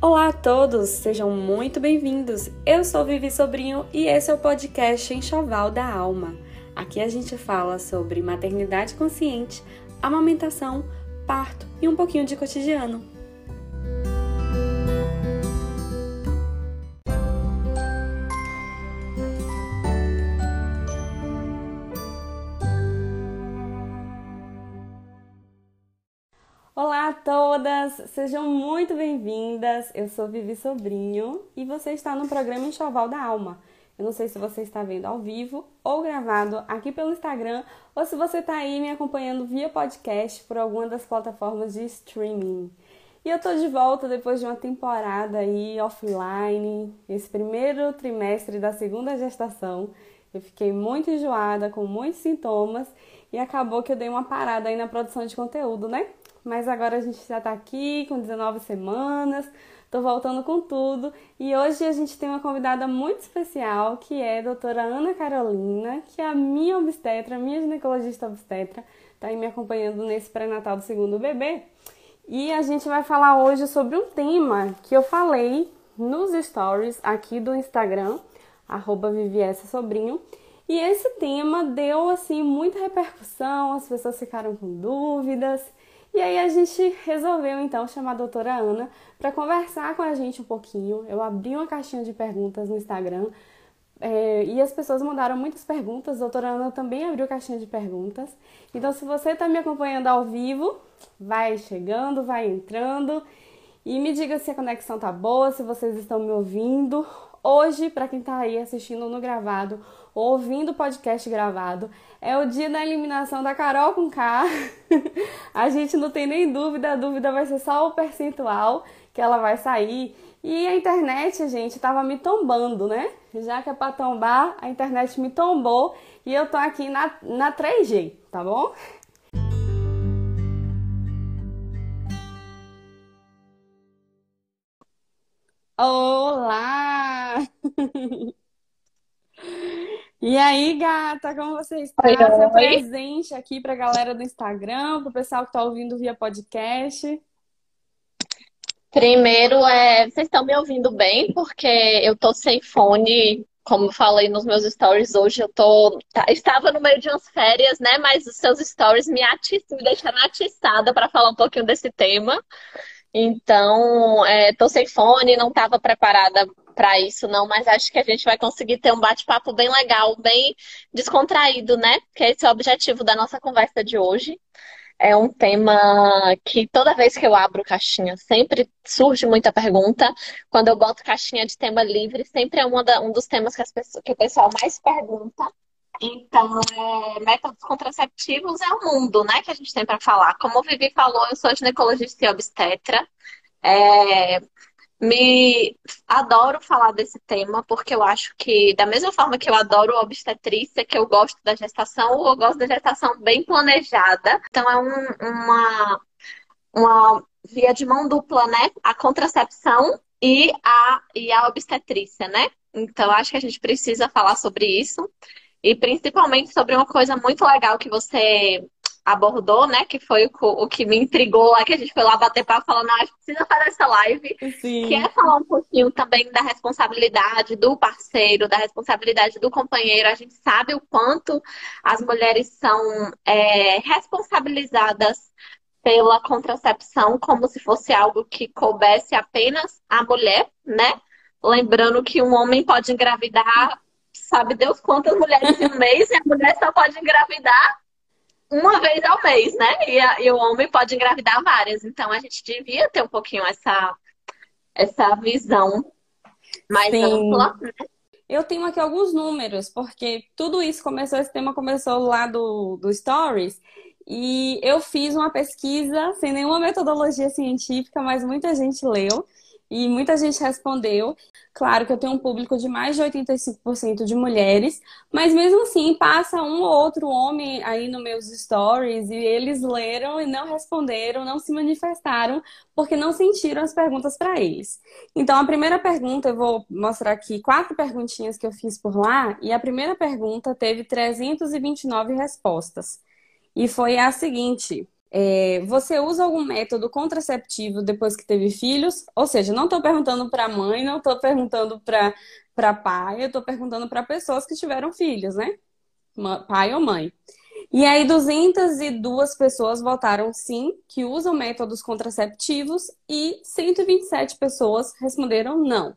Olá a todos, sejam muito bem-vindos. Eu sou Vivi Sobrinho e esse é o podcast Enxoval da Alma. Aqui a gente fala sobre maternidade consciente, amamentação, parto e um pouquinho de cotidiano. Todas, sejam muito bem-vindas. Eu sou Vivi Sobrinho e você está no programa Enxoval da Alma. Eu não sei se você está vendo ao vivo ou gravado aqui pelo Instagram ou se você está aí me acompanhando via podcast por alguma das plataformas de streaming. E eu tô de volta depois de uma temporada aí offline, esse primeiro trimestre da segunda gestação. Eu fiquei muito enjoada, com muitos sintomas e acabou que eu dei uma parada aí na produção de conteúdo, né? Mas agora a gente já tá aqui com 19 semanas, tô voltando com tudo e hoje a gente tem uma convidada muito especial que é a doutora Ana Carolina, que é a minha obstetra, minha ginecologista obstetra, tá aí me acompanhando nesse pré-natal do segundo bebê. E a gente vai falar hoje sobre um tema que eu falei nos stories aqui do Instagram, arroba Sobrinho. E esse tema deu assim muita repercussão, as pessoas ficaram com dúvidas. E aí a gente resolveu então chamar a doutora Ana para conversar com a gente um pouquinho. Eu abri uma caixinha de perguntas no Instagram é, e as pessoas mandaram muitas perguntas. A doutora Ana também abriu caixinha de perguntas. Então, se você está me acompanhando ao vivo, vai chegando, vai entrando e me diga se a conexão tá boa, se vocês estão me ouvindo. Hoje, para quem está aí assistindo no gravado, ouvindo o podcast gravado, é o dia da eliminação da Carol com K. a gente não tem nem dúvida, a dúvida vai ser só o percentual que ela vai sair. E a internet, gente, tava me tombando, né? Já que é pra tombar, a internet me tombou e eu tô aqui na, na 3G, tá bom? Olá! E aí, gata, como você está? Oi, Seu oi. presente aqui para a galera do Instagram, para o pessoal que está ouvindo via podcast. Primeiro, é, vocês estão me ouvindo bem? Porque eu tô sem fone, como falei nos meus stories hoje, eu tô, tá- estava no meio de umas férias, né? Mas os seus stories me atiçam, me deixaram atiçada para falar um pouquinho desse tema. Então, é, tô sem fone, não estava preparada para isso, não, mas acho que a gente vai conseguir ter um bate-papo bem legal, bem descontraído, né? Que esse é o objetivo da nossa conversa de hoje. É um tema que toda vez que eu abro caixinha, sempre surge muita pergunta. Quando eu boto caixinha de tema livre, sempre é da- um dos temas que, as pessoas, que o pessoal mais pergunta. Então, é, métodos contraceptivos é o mundo, né, que a gente tem para falar. Como o Vivi falou, eu sou ginecologista e obstetra. É, me adoro falar desse tema porque eu acho que, da mesma forma que eu adoro obstetrícia, que eu gosto da gestação, eu gosto da gestação bem planejada. Então, é um- uma, uma via de mão dupla, né? A contracepção e a, e a obstetrícia, né? Então, acho que a gente precisa falar sobre isso. E principalmente sobre uma coisa muito legal que você abordou, né? Que foi o, o que me intrigou lá, que a gente foi lá bater papo falando, não, a gente precisa fazer essa live. Que Sim. é falar um pouquinho também da responsabilidade do parceiro, da responsabilidade do companheiro. A gente sabe o quanto as mulheres são é, responsabilizadas pela contracepção como se fosse algo que coubesse apenas à mulher, né? Lembrando que um homem pode engravidar, sabe Deus quantas mulheres em um mês, e a mulher só pode engravidar uma vez ao mês, né? E, a- e o homem pode engravidar várias. Então a gente devia ter um pouquinho essa, essa visão mais Sim. ampla. Eu tenho aqui alguns números, porque tudo isso começou, esse tema começou lá do, do Stories, e eu fiz uma pesquisa sem nenhuma metodologia científica, mas muita gente leu e muita gente respondeu. Claro que eu tenho um público de mais de 85% de mulheres, mas mesmo assim passa um ou outro homem aí nos meus stories e eles leram e não responderam, não se manifestaram, porque não sentiram as perguntas para eles. Então, a primeira pergunta, eu vou mostrar aqui quatro perguntinhas que eu fiz por lá, e a primeira pergunta teve 329 respostas. E foi a seguinte: É, você usa algum método contraceptivo depois que teve filhos? Ou seja, não estou perguntando para mãe, não estou perguntando para pai, eu estou perguntando para pessoas que tiveram filhos, né? Pai ou mãe. E aí, 202 pessoas votaram sim, que usam métodos contraceptivos, e 127 pessoas responderam não.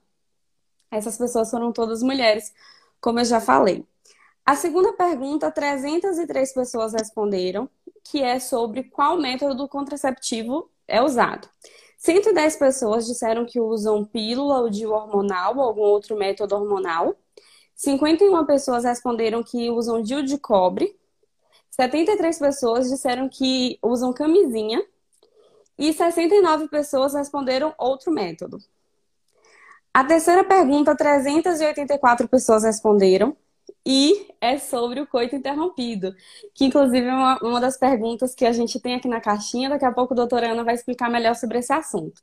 Essas pessoas foram todas mulheres, como eu já falei. A segunda pergunta, 303 pessoas responderam, que é sobre qual método contraceptivo é usado. 110 pessoas disseram que usam pílula ou DIU hormonal ou algum outro método hormonal. 51 pessoas responderam que usam DIU de cobre. 73 pessoas disseram que usam camisinha. E 69 pessoas responderam outro método. A terceira pergunta, 384 pessoas responderam e é sobre o coito interrompido, que inclusive é uma, uma, das perguntas que a gente tem aqui na caixinha. Daqui a pouco a doutora Ana vai explicar melhor sobre esse assunto.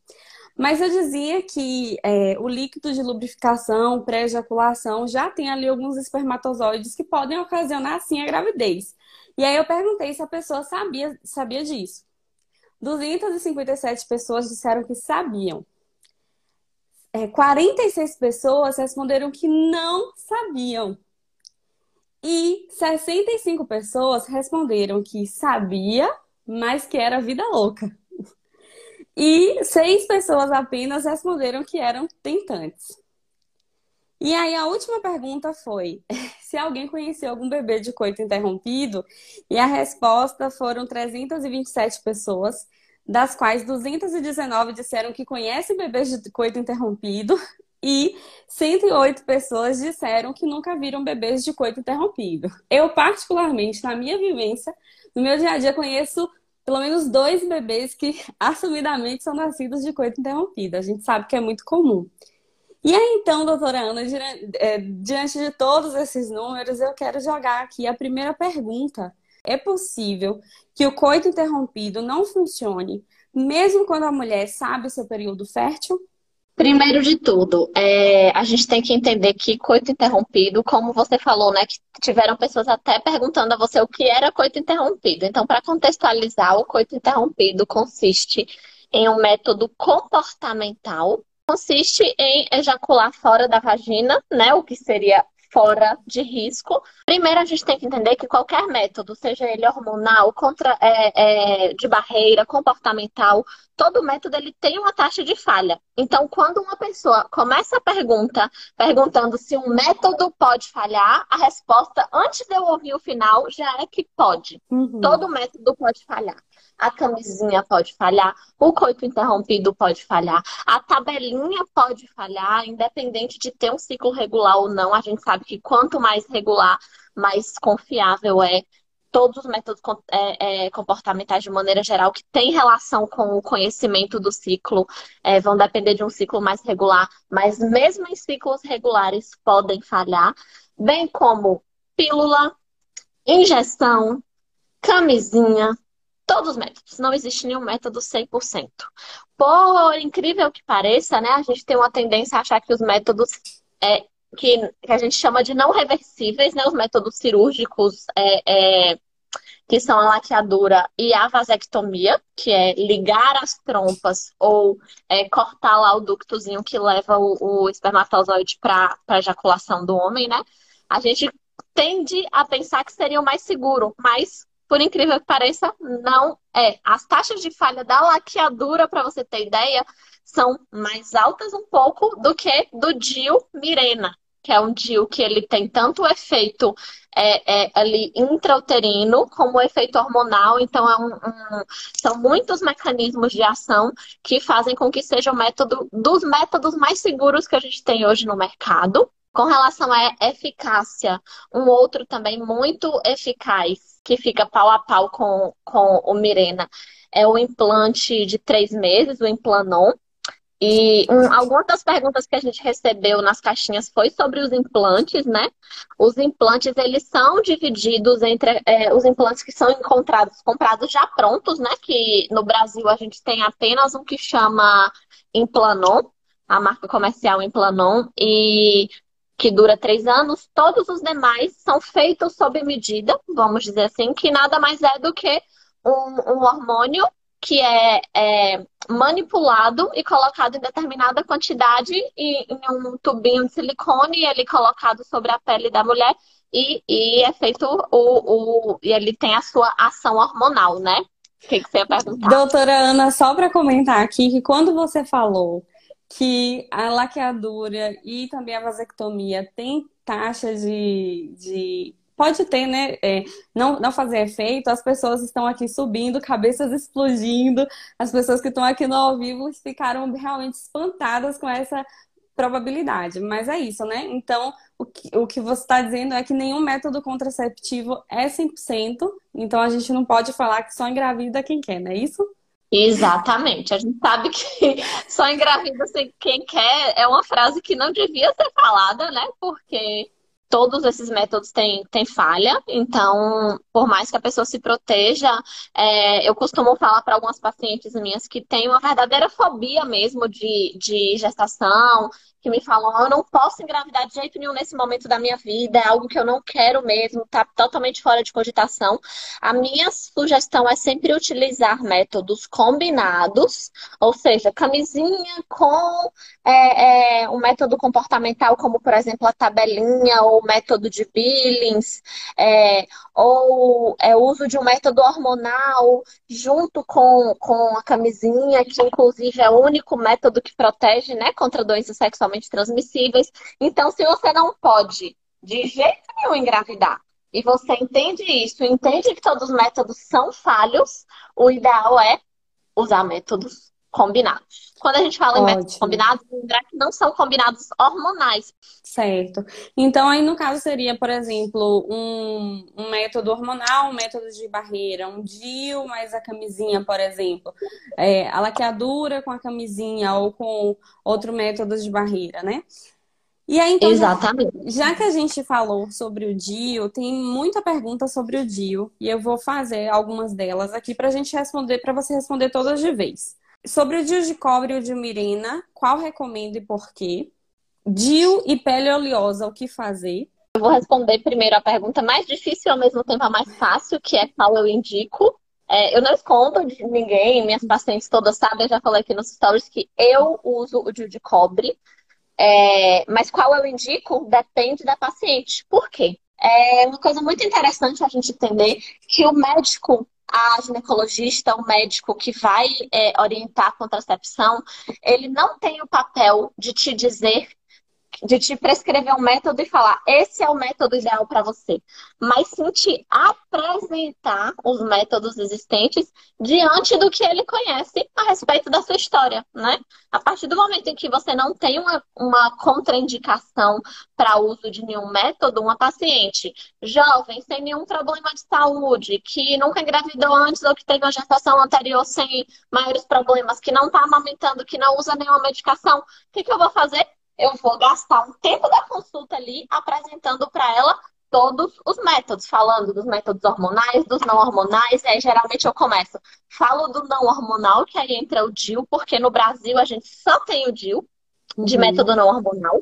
Mas eu dizia que é, o líquido de lubrificação, pré-ejaculação, já tem ali alguns espermatozoides que podem ocasionar, assim, a gravidez. E aí eu perguntei se a pessoa sabia, sabia disso. 257 pessoas disseram que sabiam. É, 46 pessoas responderam que não sabiam. E 65 pessoas responderam que sabia, mas que era vida louca. E seis pessoas apenas responderam que eram tentantes. E aí a última pergunta foi se alguém conheceu algum bebê de coito interrompido, e a resposta foram 327 pessoas, das quais 219 disseram que conhecem bebês de coito interrompido e 108 pessoas disseram que nunca viram bebês de coito interrompido. Eu, particularmente, na minha vivência, no meu dia a dia, conheço pelo menos dois bebês que assumidamente são nascidos de coito interrompido. A gente sabe que é muito comum. E aí, então, doutora Ana, é, diante de todos esses números, eu quero jogar aqui a primeira pergunta. É possível que o coito interrompido não funcione, mesmo quando a mulher sabe o seu período fértil? Primeiro de tudo, é, a gente tem que entender que coito interrompido, como você falou, né, que tiveram pessoas até perguntando a você o que era coito interrompido. Então, para contextualizar, o coito interrompido consiste em um método comportamental, consiste em ejacular fora da vagina, né, o que seria fora de risco. Primeiro, a gente tem que entender que qualquer método, seja ele hormonal, contra, é, é, de barreira, comportamental, todo método ele tem uma taxa de falha. Então, quando uma pessoa começa a pergunta, perguntando se um método pode falhar, a resposta, antes de eu ouvir o final, já é que pode. Uhum. Todo método pode falhar a camisinha pode falhar, o coito interrompido pode falhar, a tabelinha pode falhar, independente de ter um ciclo regular ou não. A gente sabe que quanto mais regular, mais confiável é. Todos os métodos é, é, comportamentais, de maneira geral, que têm relação com o conhecimento do ciclo, é, vão depender de um ciclo mais regular, mas mesmo em ciclos regulares podem falhar, bem como pílula, injeção, camisinha, todos os métodos. Não existe nenhum método 100%. Por incrível que pareça, né, a gente tem uma tendência a achar que os métodos é, que, que a gente chama de não reversíveis, né, os métodos cirúrgicos é, é, que são a laqueadura e a vasectomia, que é ligar as trompas ou é, cortar lá o ductozinho que leva o, o espermatozoide para a ejaculação do homem, né? A gente tende a pensar que seria o mais seguro, mas por incrível que pareça, não é. As taxas de falha da laqueadura, para você ter ideia, são mais altas um pouco do que do DIU Mirena, que é um DIU que ele tem tanto efeito é, é, ali intrauterino como efeito hormonal. Então, é um, um, são muitos mecanismos de ação que fazem com que seja o método dos métodos mais seguros que a gente tem hoje no mercado. Com relação à eficácia, um outro também muito eficaz que fica pau a pau com, com o Mirena é o implante de três meses, o Implanon. E um, algumas das perguntas que a gente recebeu nas caixinhas foi sobre os implantes, né? Os implantes, eles são divididos entre é, os implantes que são encontrados, comprados já prontos, né? Que no Brasil a gente tem apenas um que chama Implanon, a marca comercial Implanon, e que dura três anos, todos os demais são feitos sob medida, vamos dizer assim, que nada mais é do que um, um hormônio que é, é, manipulado e colocado em determinada quantidade em, um tubinho de silicone e ele colocado sobre a pele da mulher e, e é feito o, o. e ele tem a sua ação hormonal, né? O que, que você ia perguntar? Doutora Ana, só para comentar aqui que quando você falou que a laqueadura e também a vasectomia tem taxa de, de pode ter, né? É, não, não fazer efeito, as pessoas estão aqui subindo, cabeças explodindo, as pessoas que estão aqui no ao vivo ficaram realmente espantadas com essa probabilidade. Mas é isso, né? Então, o que, o que você está dizendo é que nenhum método contraceptivo é 100%, então a gente não pode falar que só engravida quem quer, não é isso? Exatamente. A gente sabe que só engravida quem quer é uma frase que não devia ser falada, né? Porque todos esses métodos têm, têm falha, então, por mais que a pessoa se proteja, é, eu costumo falar para algumas pacientes minhas que têm uma verdadeira fobia mesmo de, de gestação, que me falam, oh, eu não posso engravidar de jeito nenhum nesse momento da minha vida, é algo que eu não quero mesmo, tá totalmente fora de cogitação. A minha sugestão é sempre utilizar métodos combinados, ou seja, camisinha com é, é, um método comportamental, como por exemplo a tabelinha ou método de Billings, é, ou é, uso de um método hormonal junto com, com a camisinha, que inclusive é o único método que protege né, contra doenças sexualmente transmissíveis. Então, se você não pode de jeito nenhum engravidar, e você entende isso, entende que todos os métodos são falhos, o ideal é usar métodos combinados. Quando a gente fala Ótimo. em métodos combinados, lembrar que não são combinados hormonais. Certo. Então, aí no caso seria, por exemplo, um, um método hormonal, um método de barreira, um DIU mais a camisinha, por exemplo. É, a laqueadura com a camisinha ou com outro método de barreira, né? E aí, então, Exatamente. Já, já que a gente falou sobre o DIU, tem muita pergunta sobre o DIU e eu vou fazer algumas delas aqui para a gente responder, para você responder todas de vez. Sobre o DIU de cobre e o DIU mirena, qual recomendo e por quê? DIU e pele oleosa, o que fazer? Eu vou responder primeiro a pergunta mais difícil e ao mesmo tempo a mais fácil, que é qual eu indico. É, eu não escondo de ninguém, minhas pacientes todas sabem, eu já falei aqui nos stories que eu uso o DIU de cobre. É, mas qual eu indico depende da paciente. Por quê? É uma coisa muito interessante a gente entender que o médico a ginecologista, o médico que vai é, orientar a contracepção, ele não tem o papel de te dizer de te prescrever um método e falar, esse é o método ideal para você. Mas sim te apresentar os métodos existentes diante do que ele conhece a respeito da sua história, né? A partir do momento em que você não tem uma, uma contraindicação para uso de nenhum método, uma paciente jovem, sem nenhum problema de saúde, que nunca engravidou antes ou que teve uma gestação anterior sem maiores problemas, que não está amamentando, que não usa nenhuma medicação, o que, que eu vou fazer? Eu vou gastar um tempo da consulta ali apresentando para ela todos os métodos, falando dos métodos hormonais, dos não hormonais, aí geralmente eu começo, falo do não hormonal, que aí entra o DIL, porque no Brasil a gente só tem o DIL de uhum. método não hormonal.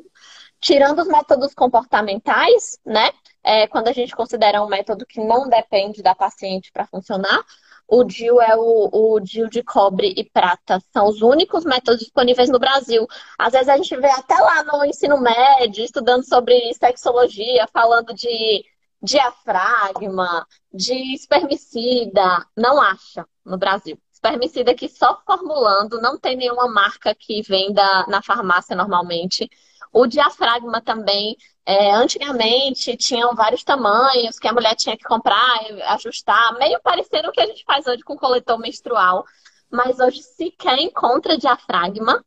Tirando os métodos comportamentais, né? É, quando a gente considera um método que não depende da paciente para funcionar, o DIU é o, o DIU de cobre e prata. São os únicos métodos disponíveis no Brasil. Às vezes a gente vê até lá no ensino médio, estudando sobre sexologia, falando de diafragma, de espermicida. Não acha no Brasil. Espermicida que só formulando, não tem nenhuma marca que venda na farmácia normalmente. O diafragma também é, antigamente tinham vários tamanhos que a mulher tinha que comprar, ajustar, meio parecendo o que a gente faz hoje com coletor menstrual. Mas hoje sequer encontra diafragma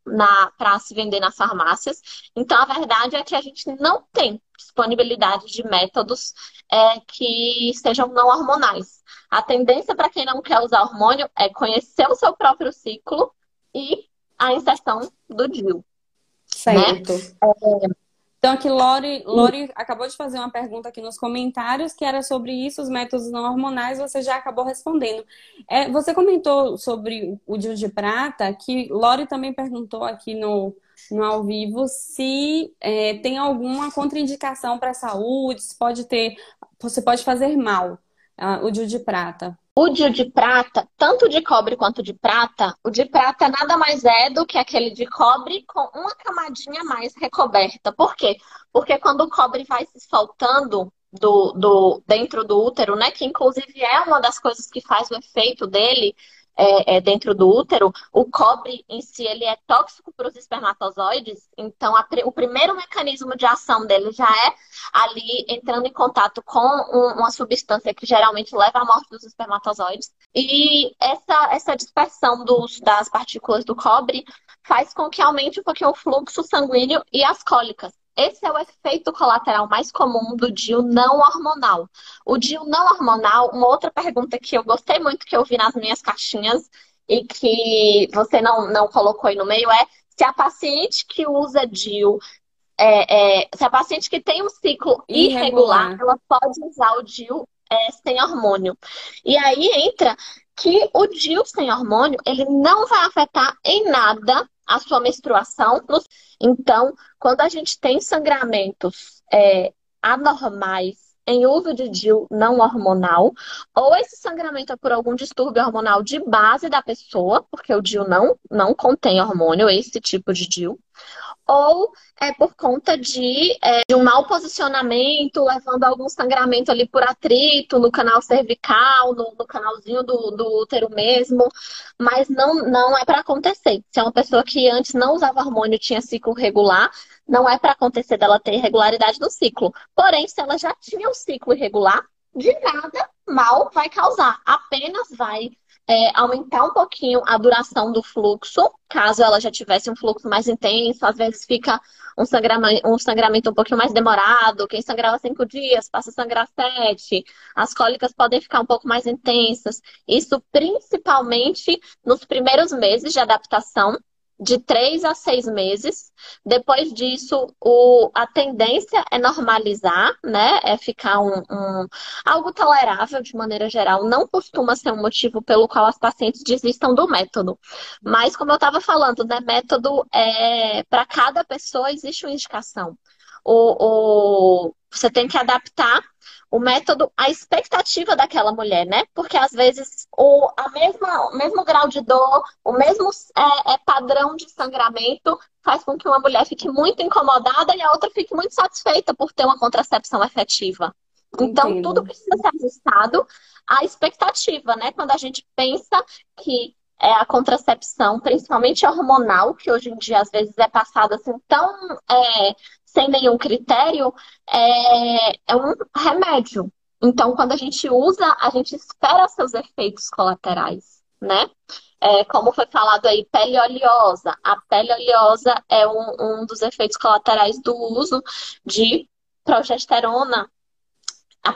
para se vender nas farmácias. Então a verdade é que a gente não tem disponibilidade de métodos é, que sejam não hormonais. A tendência para quem não quer usar hormônio é conhecer o seu próprio ciclo e a inserção do DIU. Certo. Né? É, então, aqui, Lori, Lori acabou de fazer uma pergunta aqui nos comentários, que era sobre isso, os métodos não hormonais, você já acabou respondendo. É, você comentou sobre o DIU de prata, que Lori também perguntou aqui no, no ao vivo se é, tem alguma contraindicação para a saúde, se pode ter, você pode fazer mal uh, o DIU de prata. O DIU de prata, tanto de cobre quanto de prata, o de prata nada mais é do que aquele de cobre com uma camadinha mais recoberta. Por quê? Porque quando o cobre vai se soltando do, do, dentro do útero, né? Que inclusive é uma das coisas que faz o efeito dele, é, é, dentro do útero, o cobre em si ele é tóxico para os espermatozoides, então a, o primeiro mecanismo de ação dele já é ali entrando em contato com um, uma substância que geralmente leva à morte dos espermatozoides. E essa, essa dispersão dos, das partículas do cobre faz com que aumente um pouquinho o fluxo sanguíneo e as cólicas. Esse é o efeito colateral mais comum do DIU não hormonal. O DIU não hormonal, uma outra pergunta que eu gostei muito que eu vi nas minhas caixinhas e que você não, não colocou aí no meio é se a paciente que usa DIU é, é, se a paciente que tem um ciclo irregular, irregular ela pode usar o DIU é, sem hormônio. E aí entra que o DIU sem hormônio, ele não vai afetar em nada a sua menstruação. Então, quando a gente tem sangramentos é, anormais em uso de DIU não hormonal, ou esse sangramento é por algum distúrbio hormonal de base da pessoa, porque o DIU não, não contém hormônio, esse tipo de DIU, ou é por conta de, é, de, um mau posicionamento, levando a algum sangramento ali por atrito no canal cervical, no, no canalzinho do, do, útero mesmo, mas não, não é para acontecer. Se é uma pessoa que antes não usava hormônio tinha ciclo regular, não é para acontecer dela ter irregularidade no ciclo. Porém, se ela já tinha um ciclo irregular, de nada mal vai causar, apenas vai é, aumentar um pouquinho a duração do fluxo, caso ela já tivesse um fluxo mais intenso, às vezes fica um sangramento, um sangramento um pouquinho mais demorado, quem sangrava cinco dias passa a sangrar sete, as cólicas podem ficar um pouco mais intensas, isso principalmente nos primeiros meses de adaptação, de três a seis meses. Depois disso, o, a tendência é normalizar, né? É ficar um, um, algo tolerável de maneira geral. Não costuma ser um motivo pelo qual as pacientes desistam do método. Mas, como eu estava falando, né? Método é para cada pessoa existe uma indicação. O, o, você tem que adaptar o método à expectativa daquela mulher, né? Porque às vezes o a mesma, o mesmo grau de dor, o mesmo é, é, padrão de sangramento faz com que uma mulher fique muito incomodada e a outra fique muito satisfeita por ter uma contracepção efetiva. Então, Entendo. tudo precisa ser ajustado à expectativa, né? Quando a gente pensa que é a contracepção, principalmente hormonal, que hoje em dia às vezes é passada assim tão é, sem nenhum critério, é, é um remédio. Então, quando a gente usa, a gente espera seus efeitos colaterais, né? É, como foi falado aí, pele oleosa. A pele oleosa é um, um dos efeitos colaterais do uso de progesterona. A,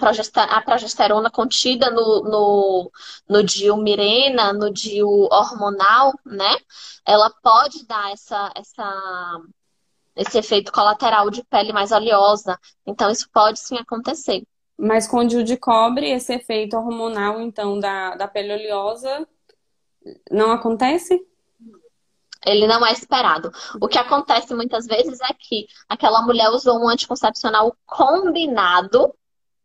a progesterona contida no, no, no DIU mirena, no DIU hormonal, né? Ela pode dar essa, essa esse efeito colateral de pele mais oleosa. Então, isso pode sim acontecer. Mas com o de cobre, esse efeito hormonal, então, da, da pele oleosa, não acontece? Ele não é esperado. O que acontece muitas vezes é que aquela mulher usou um anticoncepcional combinado,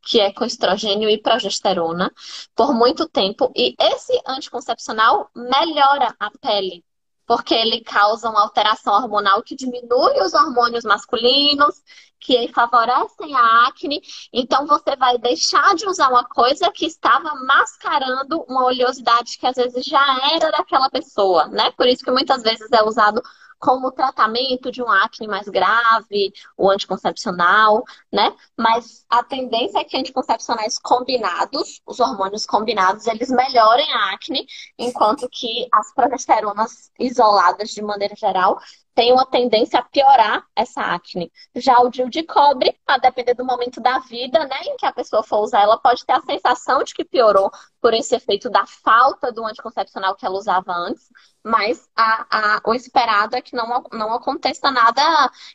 que é com estrogênio e progesterona, por muito tempo, e esse anticoncepcional melhora a pele porque ele causa uma alteração hormonal que diminui os hormônios masculinos, que favorecem a acne. Então, você vai deixar de usar uma coisa que estava mascarando uma oleosidade que às vezes já era daquela pessoa, né? Por isso que muitas vezes é usado como tratamento de um acne mais grave, o anticoncepcional, né? Mas a tendência é que anticoncepcionais combinados, os hormônios combinados, eles melhorem a acne, enquanto que as progesteronas isoladas, de maneira geral, tem uma tendência a piorar essa acne. Já o DIU de cobre, a depender do momento da vida, né, em que a pessoa for usar, ela pode ter a sensação de que piorou por esse efeito da falta do anticoncepcional que ela usava antes, mas a, a, o esperado é que não, não aconteça nada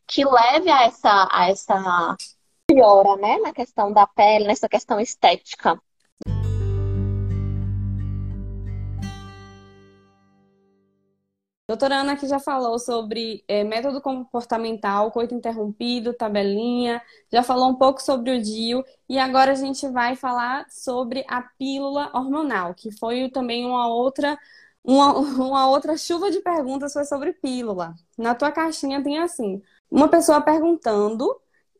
que leve a essa, a essa piora, né, na questão da pele, nessa questão estética. Doutora Ana que já falou sobre é, método comportamental, coito interrompido, tabelinha, já falou um pouco sobre o DIU e agora a gente vai falar sobre a pílula hormonal, que foi também uma outra uma, uma outra chuva de perguntas foi sobre pílula. Na tua caixinha tem assim, uma pessoa perguntando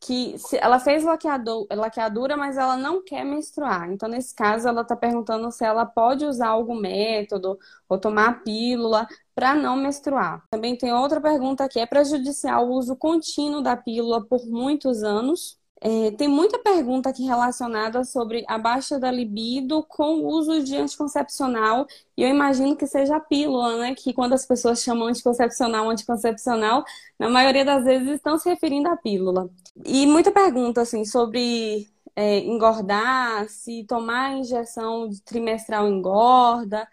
que ela fez laqueadura, mas ela não quer menstruar. Então, nesse caso, ela está perguntando se ela pode usar algum método ou tomar pílula para não menstruar. Também tem outra pergunta que é prejudicial o uso contínuo da pílula por muitos anos. É, tem muita pergunta aqui relacionada sobre a baixa da libido com o uso de anticoncepcional, e eu imagino que seja a pílula, né? Que quando as pessoas chamam anticoncepcional, anticoncepcional, na maioria das vezes estão se referindo à pílula. E muita pergunta, assim, sobre é, engordar, se tomar injeção trimestral engorda.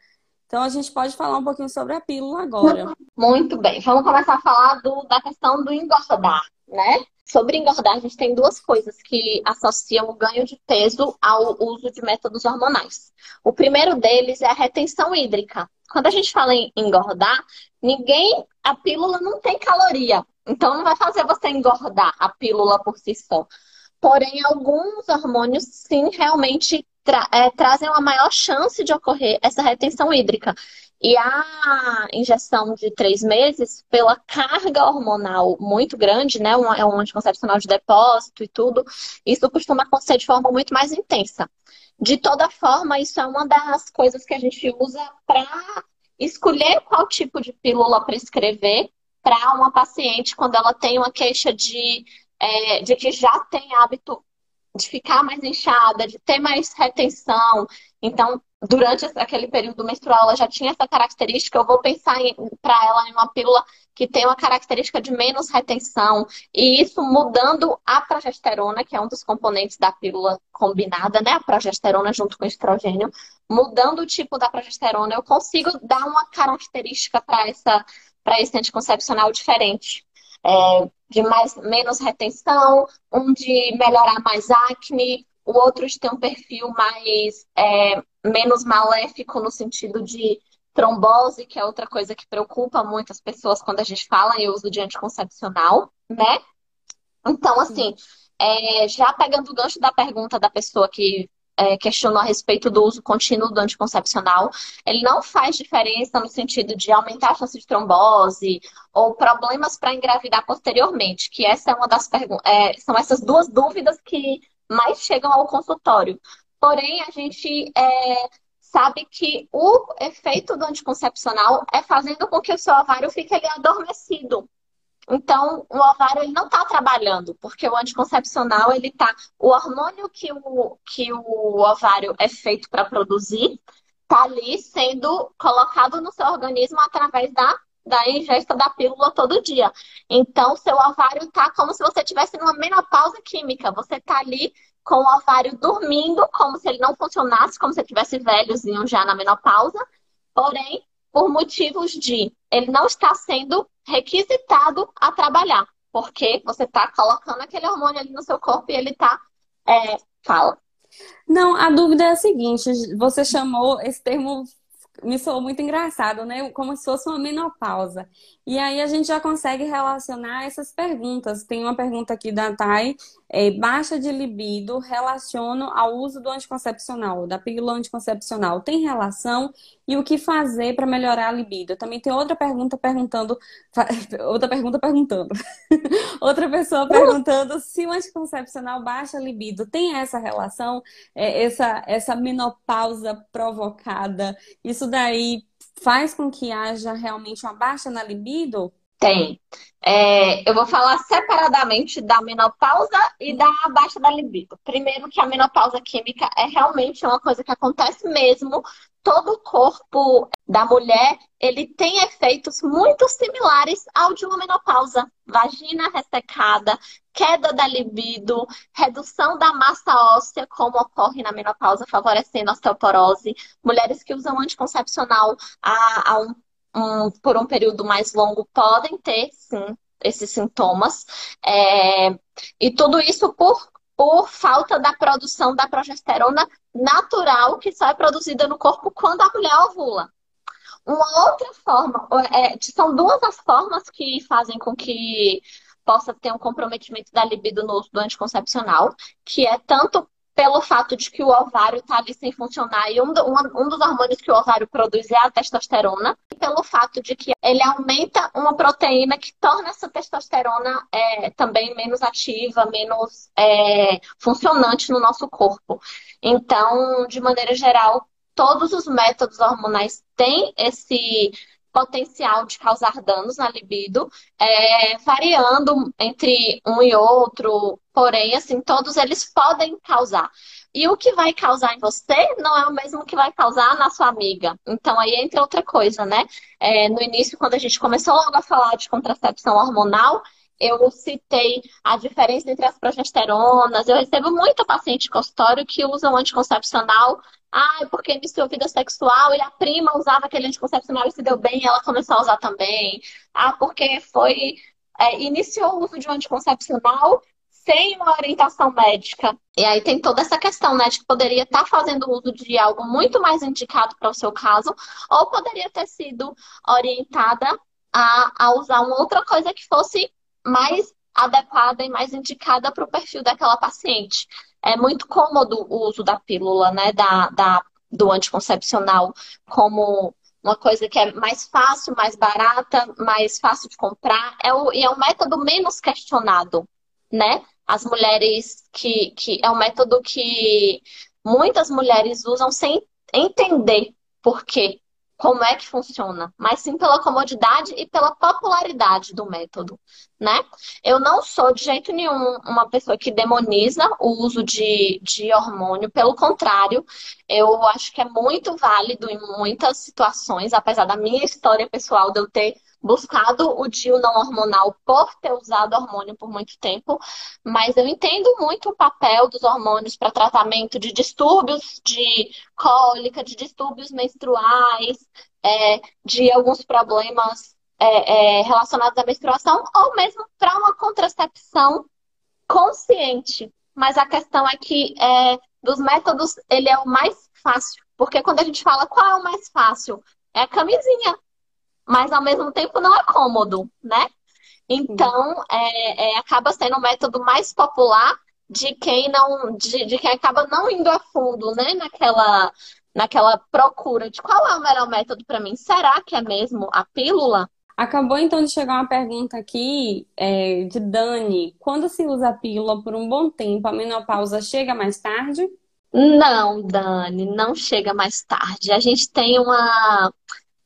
Então, a gente pode falar um pouquinho sobre a pílula agora. Muito bem. Vamos começar a falar do, da questão do engordar, né? Sobre engordar, a gente tem duas coisas que associam o ganho de peso ao uso de métodos hormonais. O primeiro deles é a retenção hídrica. Quando a gente fala em engordar, ninguém. A pílula não tem caloria. Então não vai fazer você engordar a pílula por si só. Porém, alguns hormônios sim realmente tra é, trazem uma maior chance de ocorrer essa retenção hídrica. E a injeção de três meses, pela carga hormonal muito grande, né? Um, é um anticoncepcional de depósito e tudo, isso costuma acontecer de forma muito mais intensa. De toda forma, isso é uma das coisas que a gente usa para escolher qual tipo de pílula prescrever para uma paciente quando ela tem uma queixa de, é, de que já tem hábito de ficar mais inchada, de ter mais retenção. Então, durante aquele período menstrual, ela já tinha essa característica. Eu vou pensar para ela em uma pílula que tem uma característica de menos retenção. E isso mudando a progesterona, que é um dos componentes da pílula combinada, né? A progesterona junto com o estrogênio. Mudando o tipo da progesterona, eu consigo dar uma característica para essa para esse anticoncepcional diferente. É, de mais, menos retenção, um de melhorar mais acne, o outro de ter um perfil mais é, menos maléfico no sentido de trombose, que é outra coisa que preocupa muitas pessoas quando a gente fala em uso de anticoncepcional, né? Então, assim, é, já pegando o gancho da pergunta da pessoa que é, questionou a respeito do uso contínuo do anticoncepcional, ele não faz diferença no sentido de aumentar a chance de trombose ou problemas para engravidar posteriormente, que essa é uma das perguntas, é, são essas duas dúvidas que mais chegam ao consultório. Porém, a gente é, sabe que o efeito do anticoncepcional é fazendo com que o seu ovário fique ali adormecido. Então, o ovário ele não está trabalhando, porque o anticoncepcional ele tá, o hormônio que o, que o ovário é feito para produzir está ali sendo colocado no seu organismo através da, da ingesta da pílula todo dia. Então, seu ovário está como se você estivesse numa menopausa química. Você está ali com o ovário dormindo, como se ele não funcionasse, como se ele tivesse velhozinho já na menopausa. Porém, por motivos de ele não está sendo requisitado a trabalhar, porque você está colocando aquele hormônio ali no seu corpo e ele está. É, fala. Não, a dúvida é a seguinte: você chamou esse termo me soou muito engraçado, né? Como se fosse uma menopausa. E aí a gente já consegue relacionar essas perguntas. Tem uma pergunta aqui da Thay, é, baixa de libido relaciono ao uso do anticoncepcional, da pílula anticoncepcional. Tem relação? E o que fazer para melhorar a libido? Também tem outra pergunta perguntando, outra pergunta perguntando. outra pessoa perguntando se o anticoncepcional baixa a libido. Tem essa relação? É, essa, essa menopausa provocada? Isso daí faz com que haja realmente uma baixa na libido? Tem. É, eu vou falar separadamente da menopausa e da baixa da libido. Primeiro que a menopausa química é realmente uma coisa que acontece mesmo. Todo o corpo da mulher, ele tem efeitos muito similares ao de uma menopausa. Vagina ressecada, queda da libido, redução da massa óssea, como ocorre na menopausa, favorecendo a osteoporose. Mulheres que usam anticoncepcional há, há um um, por um período mais longo podem ter, sim, esses sintomas. É, e tudo isso por, por falta da produção da progesterona natural, que só é produzida no corpo quando a mulher ovula. Uma outra forma, é, são duas as formas que fazem com que possa ter um comprometimento da libido no uso do anticoncepcional, que é tanto pelo fato de que o ovário está ali sem funcionar e um, do, um, um, dos hormônios que o ovário produz é a testosterona, e pelo fato de que ele aumenta uma proteína que torna essa testosterona é, também menos ativa, menos é, funcionante no nosso corpo. Então, de maneira geral, todos os métodos hormonais têm esse potencial de causar danos na libido, é, variando entre um e outro, porém, assim, todos eles podem causar. E o que vai causar em você não é o mesmo que vai causar na sua amiga. Então, aí entra outra coisa, né? É, no início, quando a gente começou logo a falar de contracepção hormonal, eu citei a diferença entre as progesteronas. Eu recebo muita paciente consultório que usam anticoncepcional. Ah, porque iniciou vida sexual e a prima usava aquele anticoncepcional e se deu bem, ela começou a usar também. Ah, porque foi. É, iniciou o uso de um anticoncepcional sem uma orientação médica. E aí tem toda essa questão, né, de que poderia estar fazendo uso de algo muito mais indicado para o seu caso, ou poderia ter sido orientada a, a usar uma outra coisa que fosse mais adequada e mais indicada para o perfil daquela paciente. É muito cômodo o uso da pílula, né, da, da, do anticoncepcional, como uma coisa que é mais fácil, mais barata, mais fácil de comprar, é o, e é um método menos questionado, né? As mulheres que, que é um método que muitas mulheres usam sem entender por quê como é que funciona, mas sim pela comodidade e pela popularidade do método, né? Eu não sou de jeito nenhum uma pessoa que demoniza o uso de, de hormônio, pelo contrário, eu acho que é muito válido em muitas situações, apesar da minha história pessoal de eu ter buscado o DIU não hormonal por ter usado hormônio por muito tempo, mas eu entendo muito o papel dos hormônios para tratamento de distúrbios de cólica, de distúrbios menstruais, é, de alguns problemas é, é, relacionados à menstruação, ou mesmo para uma contracepção consciente. Mas a questão é que é, dos métodos, ele é o mais fácil. Porque quando a gente fala qual é o mais fácil, é a camisinha mas ao mesmo tempo não é cômodo, né? Então, é, é, acaba sendo o método mais popular de quem não, de, de, quem acaba não indo a fundo, né? Naquela, naquela procura de qual é o melhor método para mim. Será que é mesmo a pílula? Acabou então de chegar uma pergunta aqui é, de Dani. Quando se usa a pílula por um bom tempo, a menopausa chega mais tarde? Não, Dani, não chega mais tarde. A gente tem uma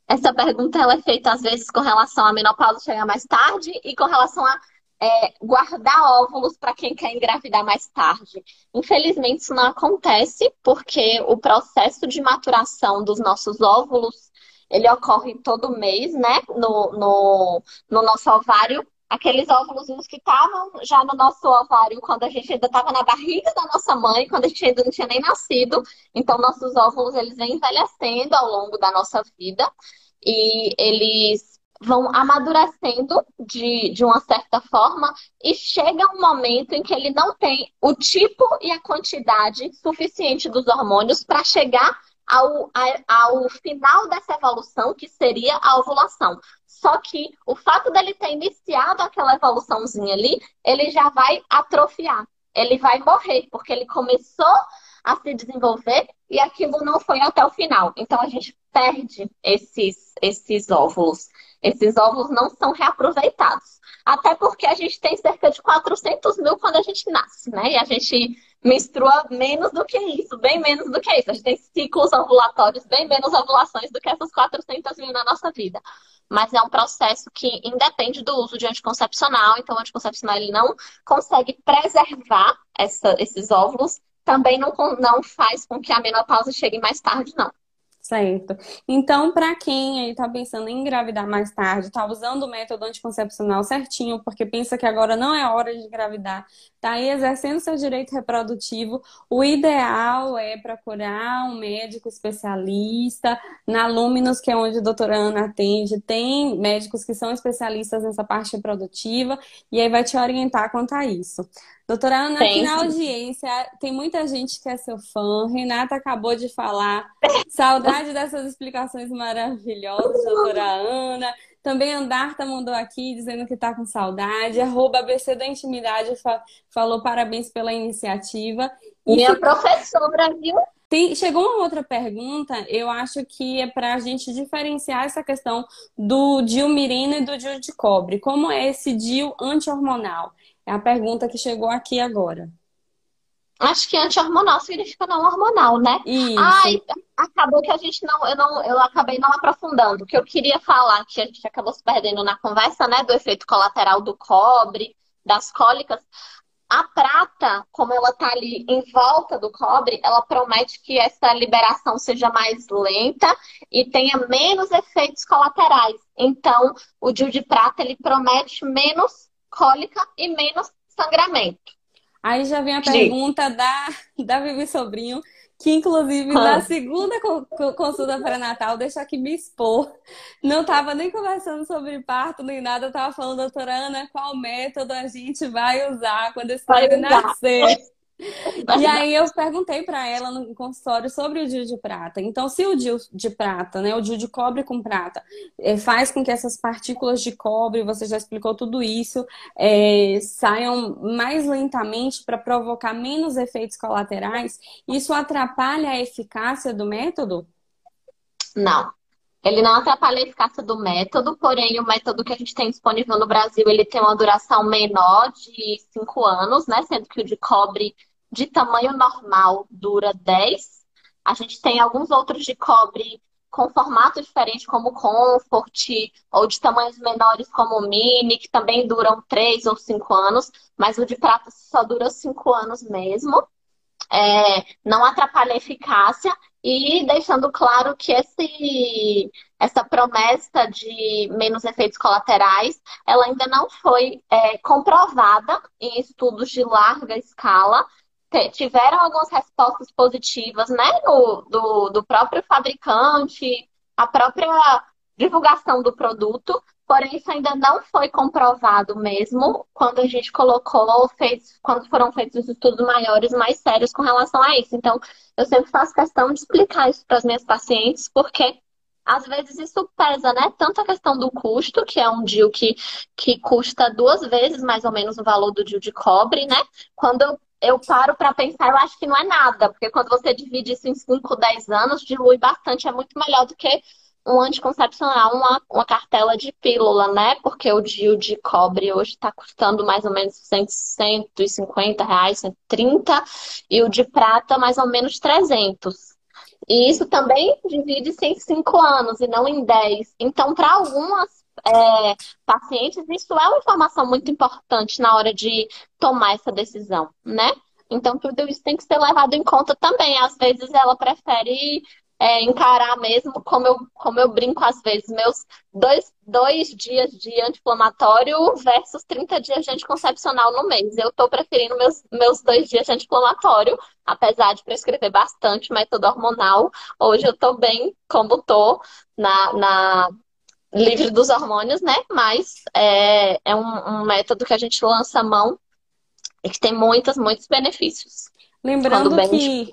essa pergunta ela é feita às vezes com relação à menopausa chegar mais tarde e com relação a é, guardar óvulos para quem quer engravidar mais tarde. Infelizmente, isso não acontece porque o processo de maturação dos nossos óvulos ele ocorre todo mês, né? No, no, no nosso ovário. Aqueles óvulos que estavam já no nosso ovário quando a gente ainda estava na barriga da nossa mãe, quando a gente ainda não tinha nem nascido. Então, nossos óvulos eles vêm envelhecendo ao longo da nossa vida e eles vão amadurecendo de, de uma certa forma e chega um momento em que ele não tem o tipo e a quantidade suficiente dos hormônios para chegar ao, ao final dessa evolução, que seria a ovulação. Só que o fato dele ter iniciado aquela evoluçãozinha ali, ele já vai atrofiar, ele vai morrer, porque ele começou a se desenvolver e aquilo não foi até o final. Então a gente perde esses, esses óvulos. Esses óvulos não são reaproveitados. Até porque a gente tem cerca de 400 mil quando a gente nasce, né? E a gente menstrua menos do que isso, bem menos do que isso. A gente tem ciclos ovulatórios, bem menos ovulações do que essas 400 mil na nossa vida. Mas é um processo que independe do uso de anticoncepcional, então o anticoncepcional ele não consegue preservar essa, esses óvulos também não, não faz com que a menopausa chegue mais tarde, não. Certo. Então, para quem aí tá pensando em engravidar mais tarde, tá usando o método anticoncepcional certinho, porque pensa que agora não é hora de engravidar, tá aí exercendo seu direito reprodutivo, o ideal é procurar um médico especialista. Na Luminous, que é onde a doutora Ana atende, tem médicos que são especialistas nessa parte reprodutiva e aí vai te orientar quanto a isso. Doutora Ana, aqui na audiência tem muita gente que é seu fã. Renata acabou de falar. Saudade dessas explicações maravilhosas, doutora Ana. Também Andarta mandou aqui dizendo que está com saudade. Arroba ABC da Intimidade falou parabéns pela iniciativa. Minha professora, viu? Tem, chegou uma outra pergunta, eu acho que é para a gente diferenciar essa questão do DIU mirina e do DIU de cobre. Como é esse DIU anti-hormonal? É a pergunta que chegou aqui agora. Acho que anti-hormonal significa não hormonal, né? Isso. Ai, acabou que a gente não, eu não, eu acabei não aprofundando. O que eu queria falar, que a gente acabou se perdendo na conversa, né, do efeito colateral do cobre, das cólicas. A prata, como ela tá ali em volta do cobre, ela promete que essa liberação seja mais lenta e tenha menos efeitos colaterais. Então, o DIU de prata ele promete menos cólica e menos sangramento. Aí já vem a pergunta da, da Vivi Sobrinho, que inclusive ah. na segunda consulta pré-natal, deixa aqui me expor. Não estava nem conversando sobre parto nem nada, eu estava falando, doutora Ana, qual método a gente vai usar quando esse bebê nascer. E aí eu perguntei para ela no consultório sobre o DIU de prata. Então, se o DIU de prata, né, o DIU de cobre com prata, é, faz com que essas partículas de cobre, você já explicou tudo isso, é, saiam mais lentamente para provocar menos efeitos colaterais, isso atrapalha a eficácia do método? Não. Ele não atrapalha a eficácia do método, porém o método que a gente tem disponível no Brasil, ele tem uma duração menor de 5 anos, né? Sendo que o de cobre de tamanho normal dura 10. A gente tem alguns outros de cobre com formato diferente, como Comfort, ou de tamanhos menores, como Mini, que também duram 3 ou 5 anos, mas o de prata só dura 5 anos mesmo. É, não atrapalha a eficácia e deixando claro que esse, essa promessa de menos efeitos colaterais, ela ainda não foi é, comprovada em estudos de larga escala, tiveram algumas respostas positivas, né, do, do, do próprio fabricante, a própria divulgação do produto, porém isso ainda não foi comprovado mesmo quando a gente colocou, fez, quando foram feitos os estudos maiores, mais sérios com relação a isso. Então, eu sempre faço questão de explicar isso para as minhas pacientes, porque às vezes isso pesa, né? Tanto a questão do custo, que é um DIU que, que custa duas vezes mais ou menos o valor do DIU de cobre, né? Quando eu eu paro para pensar, eu acho que não é nada, porque quando você divide isso em 5, 10 anos, dilui bastante, é muito melhor do que um anticoncepcional, uma, uma cartela de pílula, né? Porque o DIU de cobre hoje está custando mais ou menos 100, 150 reais, 130, e o de prata mais ou menos 300. E isso também divide-se em 5 anos e não em 10. Então, para algumas é, pacientes, isso é uma informação muito importante na hora de tomar essa decisão, né? Então, tudo isso tem que ser levado em conta também. Às vezes, ela prefere é, encarar mesmo, como eu, como eu brinco às vezes, meus dois, dois dias de anti-inflamatório versus 30 dias de anticoncepcional no mês. Eu estou preferindo meus, meus dois dias de anti-inflamatório, apesar de prescrever bastante método hormonal. Hoje eu estou bem como estou na, na livre dos hormônios, né? Mas é, é um, um, método que a gente lança a mão e que tem muitos, muitos benefícios. Lembrando que,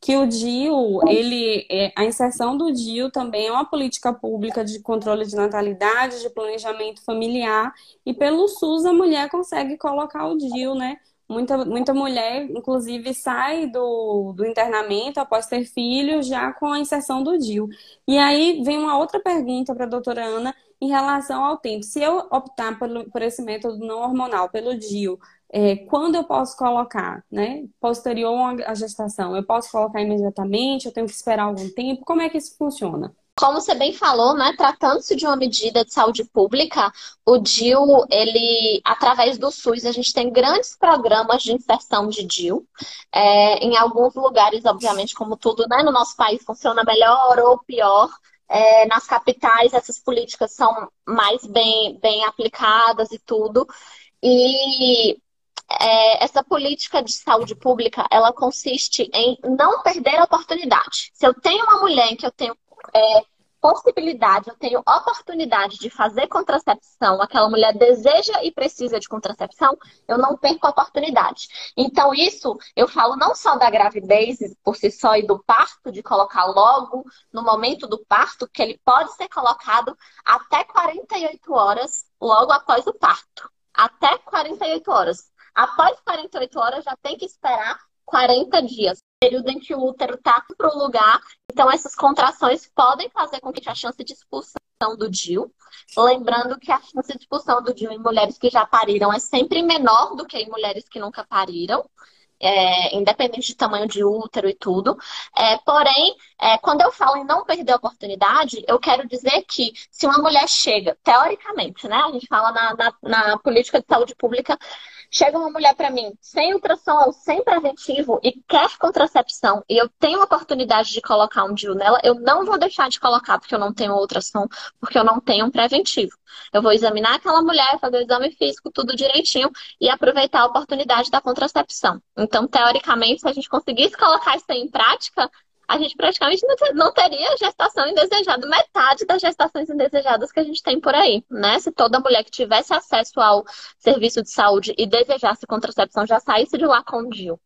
que o DIU, ele, é, a inserção do DIU também é uma política pública de controle de natalidade, de planejamento familiar, e pelo SUS a mulher consegue colocar o DIU, né? Muita, muita mulher, inclusive, sai do, do internamento após ter filhos já com a inserção do DIU. E aí vem uma outra pergunta para a doutora Ana em relação ao tempo. Se eu optar por, por esse método não hormonal, pelo DIU, é, quando eu posso colocar, né? Posterior à gestação, eu posso colocar imediatamente? Eu tenho que esperar algum tempo? Como é que isso funciona? Como você bem falou, né, tratando-se de uma medida de saúde pública, o DIU, ele, através do SUS, a gente tem grandes programas de inserção de DIU. É, em alguns lugares, obviamente, como tudo, né, no nosso país funciona melhor ou pior. É, nas capitais, essas políticas são mais bem, bem aplicadas e tudo. E é, essa política de saúde pública, ela consiste em não perder a oportunidade. Se eu tenho uma mulher que eu tenho é, possibilidade, eu tenho oportunidade de fazer contracepção, aquela mulher deseja e precisa de contracepção, eu não perco a oportunidade. Então, isso eu falo não só da gravidez por si só e do parto, de colocar logo no momento do parto, que ele pode ser colocado até 48 horas logo após o parto. Até 48 horas. Após 48 horas, já tem que esperar 40 dias. Período em que o útero está para o lugar. Então, essas contrações podem fazer com que a chance de expulsão do DIU. Lembrando que a chance de expulsão do DIU em mulheres que já pariram é sempre menor do que em mulheres que nunca pariram é, independente de tamanho de útero e tudo. É, porém, é, quando eu falo em não perder a oportunidade, eu quero dizer que se uma mulher chega, teoricamente, né? A gente fala na, na, na política de saúde pública, chega uma mulher para mim sem ultrassom, sem preventivo e quer contracepção, e eu tenho a oportunidade de colocar um DIU nela, eu não vou deixar de colocar porque eu não tenho ultrassom, porque eu não tenho um preventivo. Eu vou examinar aquela mulher, fazer o exame físico, tudo direitinho e aproveitar a oportunidade da contracepção. Então, teoricamente, se a gente conseguisse colocar isso em prática, a gente praticamente não teria gestação indesejada, metade das gestações indesejadas que a gente tem por aí, né? Se toda mulher que tivesse acesso ao serviço de saúde e desejasse contracepção já saísse de lá com o DIU.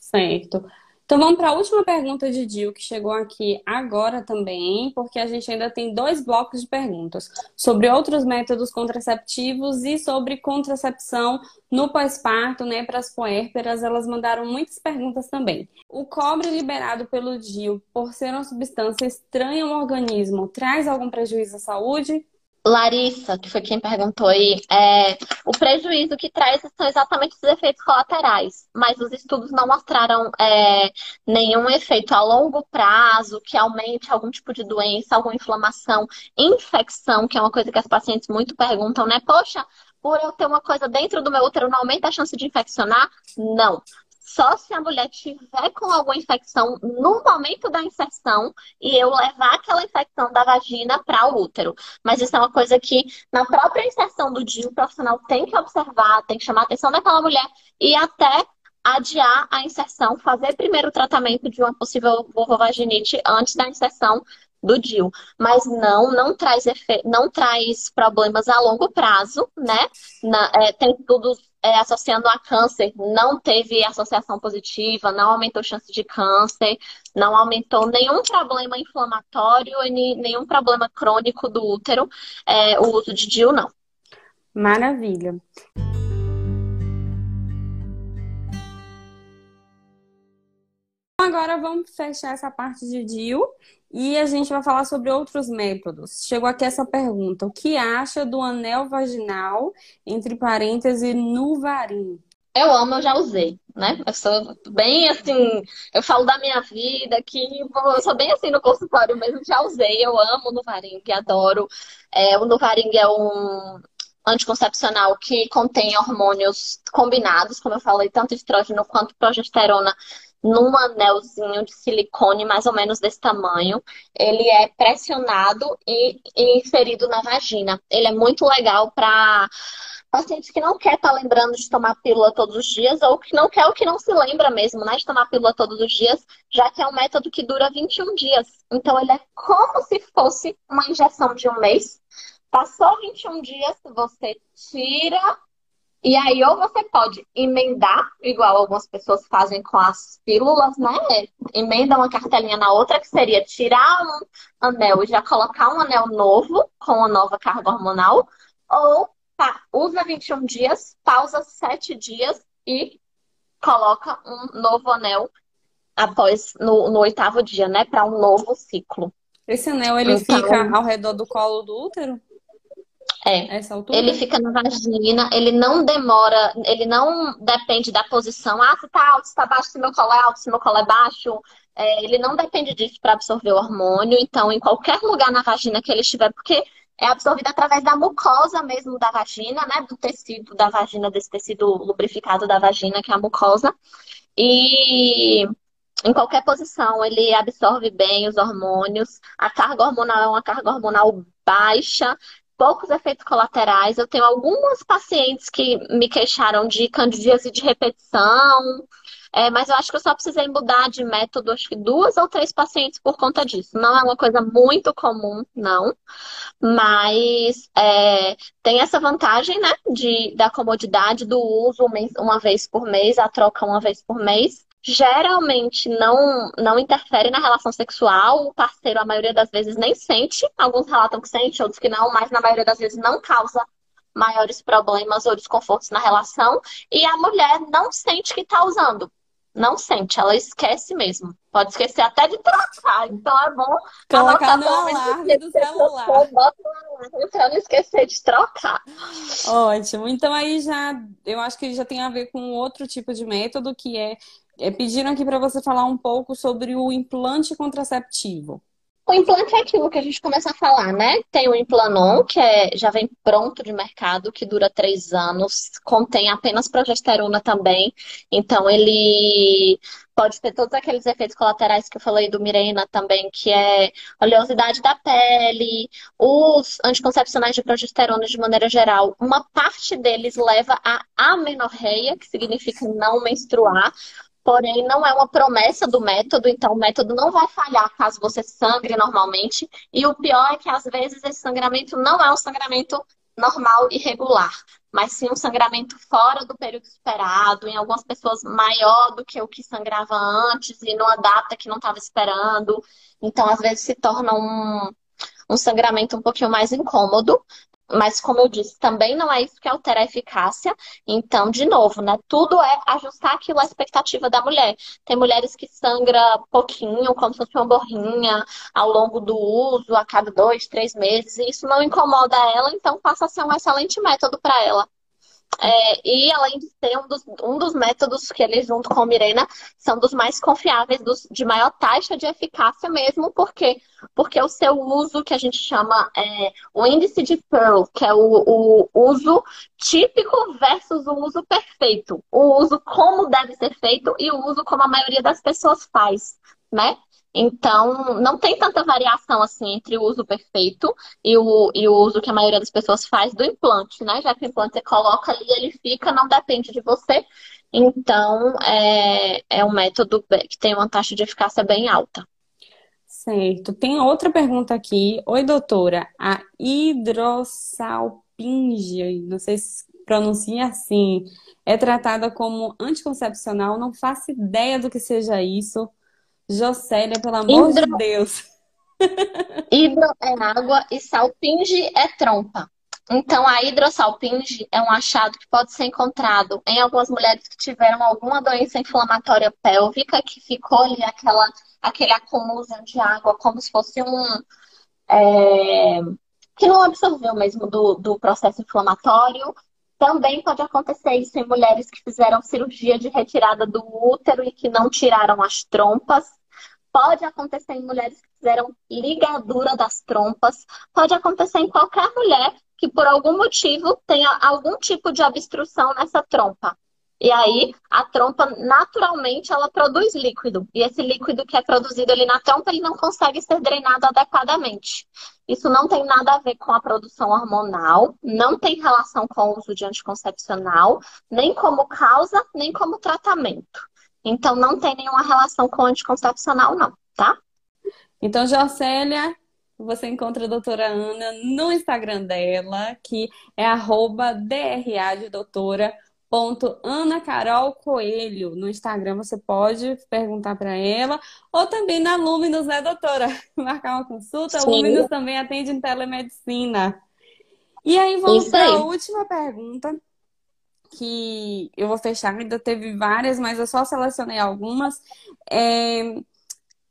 Certo. Então vamos para a última pergunta de Dil, que chegou aqui agora também, porque a gente ainda tem dois blocos de perguntas sobre outros métodos contraceptivos e sobre contracepção no pós-parto, né, para as puérperas. Elas mandaram muitas perguntas também. O cobre liberado pelo DIU, por ser uma substância estranha ao organismo, traz algum prejuízo à saúde? Larissa, que foi quem perguntou aí, é, o prejuízo que traz são exatamente os efeitos colaterais, mas os estudos não mostraram é, nenhum efeito a longo prazo que aumente algum tipo de doença, alguma inflamação, infecção, que é uma coisa que as pacientes muito perguntam, né? Poxa, por eu ter uma coisa dentro do meu útero, não aumenta a chance de infeccionar? Não só se a mulher tiver com alguma infecção no momento da inserção e eu levar aquela infecção da vagina para o útero. Mas isso é uma coisa que na própria inserção do dia o profissional tem que observar, tem que chamar a atenção daquela mulher e até adiar a inserção, fazer primeiro o tratamento de uma possível vulvovaginite antes da inserção do DIL, mas não não traz efe... não traz problemas a longo prazo, né? Na, é, tem tudo é, associando a câncer, não teve associação positiva, não aumentou chance de câncer, não aumentou nenhum problema inflamatório, nenhum problema crônico do útero, é, o uso de DIL não. Maravilha. Agora vamos fechar essa parte de DIL e a gente vai falar sobre outros métodos. Chegou aqui essa pergunta: o que acha do anel vaginal, entre parênteses, Nuvarim? Eu amo, eu já usei, né? Eu sou bem assim, eu falo da minha vida, que eu sou bem assim no consultório mesmo, já usei, eu amo o Nuvaring, adoro. É, o Nuvaring é um anticoncepcional que contém hormônios combinados, como eu falei, tanto estrógeno quanto progesterona num anelzinho de silicone mais ou menos desse tamanho. Ele é pressionado e, e inserido na vagina. Ele é muito legal para pacientes que não quer estar tá lembrando de tomar pílula todos os dias ou que não quer ou que não se lembra mesmo, né, de tomar pílula todos os dias, já que é um método que dura 21 dias. Então ele é como se fosse uma injeção de um mês. Passou 21 dias, você tira e aí, ou você pode emendar, igual algumas pessoas fazem com as pílulas, né? Emenda uma cartelinha na outra, que seria tirar um anel e já colocar um anel novo, com uma nova carga hormonal. Ou tá, usa 21 dias, pausa 7 dias e coloca um novo anel após, no, no oitavo dia, né? Para um novo ciclo. Esse anel, ele então... fica ao redor do colo do útero? É. Essa altura? Ele fica na vagina, ele não demora, ele não depende da posição. Ah, se tá alto, se tá baixo, se meu colo é alto, se meu colo é baixo. É, ele não depende disso para absorver o hormônio. Então, em qualquer lugar na vagina que ele estiver, porque é absorvido através da mucosa mesmo da vagina, né? Do tecido da vagina, desse tecido lubrificado da vagina, que é a mucosa. E em qualquer posição, ele absorve bem os hormônios. A carga hormonal é uma carga hormonal baixa, poucos efeitos colaterais. Eu tenho algumas pacientes que me queixaram de candidíase de repetição, é, mas eu acho que eu só precisei mudar de método, acho que duas ou três pacientes por conta disso. Não é uma coisa muito comum, não. Mas é, tem essa vantagem, né, de, da comodidade do uso uma vez por mês, a troca uma vez por mês geralmente não, não interfere na relação sexual. O parceiro, a maioria das vezes, nem sente. Alguns relatam que sente, outros que não, mas na maioria das vezes não causa maiores problemas ou desconfortos na relação. E a mulher não sente que está usando não sente, ela esquece mesmo. Pode esquecer até de trocar. Então é bom colocar no alarme do celular. Bota não esquecer de trocar. Ótimo. Então aí já, eu acho que já tem a ver com outro tipo de método que é, é pediram aqui para você falar um pouco sobre o implante contraceptivo. O implante é aquilo que a gente começa a falar, né? Tem o Implanon, que é, já vem pronto de mercado, que dura três anos, contém apenas progesterona também. Então, ele pode ter todos aqueles efeitos colaterais que eu falei do Mirena também, que é oleosidade da pele, os anticoncepcionais de progesterona de maneira geral. Uma parte deles leva a amenorreia, que significa não menstruar porém não é uma promessa do método, então o método não vai falhar caso você sangre normalmente. E o pior é que às vezes esse sangramento não é um sangramento normal e regular, mas sim um sangramento fora do período esperado, em algumas pessoas maior do que o que sangrava antes e numa data que não estava esperando. Então, às vezes se torna um, um sangramento um pouquinho mais incômodo, mas, como eu disse, também não é isso que altera a eficácia. Então, de novo, né? Tudo é ajustar aquilo à expectativa da mulher. Tem mulheres que sangra pouquinho, como se fosse uma borrinha, ao longo do uso, a cada dois, três meses, e isso não incomoda ela, então passa a ser um excelente método para ela. É, e além de ser um dos, um dos métodos que ele, junto com o Mirena, são dos mais confiáveis, dos, de maior taxa de eficácia mesmo, porque porque o seu uso, que a gente chama é, o índice de Pearl, que é o, o uso típico versus o uso perfeito. O uso como deve ser feito e o uso como a maioria das pessoas faz, né? Então, não tem tanta variação assim entre o uso perfeito e o, e o uso que a maioria das pessoas faz do implante, né? Já que o implante você coloca ali, ele fica, não depende de você. Então, é, é um método que tem uma taxa de eficácia bem alta. Certo. Tem outra pergunta aqui. Oi, doutora. A hidrossalpinge, não sei se pronuncia assim, é tratada como anticoncepcional? Não faço ideia do que seja isso. Jocélia, pelo amor Hidro... de Deus. Hidro é água e salpinge é trompa. Então, a hidrossalpinge é um achado que pode ser encontrado em algumas mulheres que tiveram alguma doença inflamatória pélvica, que ficou ali aquela, aquele acúmulo de água, como se fosse um. É, que não absorveu mesmo do, do processo inflamatório. Também pode acontecer isso em mulheres que fizeram cirurgia de retirada do útero e que não tiraram as trompas. Pode acontecer em mulheres que fizeram ligadura das trompas. Pode acontecer em qualquer mulher que por algum motivo tenha algum tipo de obstrução nessa trompa. E aí, a trompa, naturalmente, ela produz líquido. E esse líquido que é produzido ali na trompa, ele não consegue ser drenado adequadamente. Isso não tem nada a ver com a produção hormonal, não tem relação com o uso de anticoncepcional, nem como causa, nem como tratamento. Então, não tem nenhuma relação com anticoncepcional, não, tá? Então, Jocélia, você encontra a doutora Ana no Instagram dela, que é arroba DRA de doutora ponto Ana Carol Coelho. No Instagram você pode perguntar para ela, ou também na Luminous, né, doutora? Marcar uma consulta. Sim. A Luminous também atende em telemedicina. E aí vamos para a última pergunta, que eu vou fechar, ainda teve várias, mas eu só selecionei algumas. É...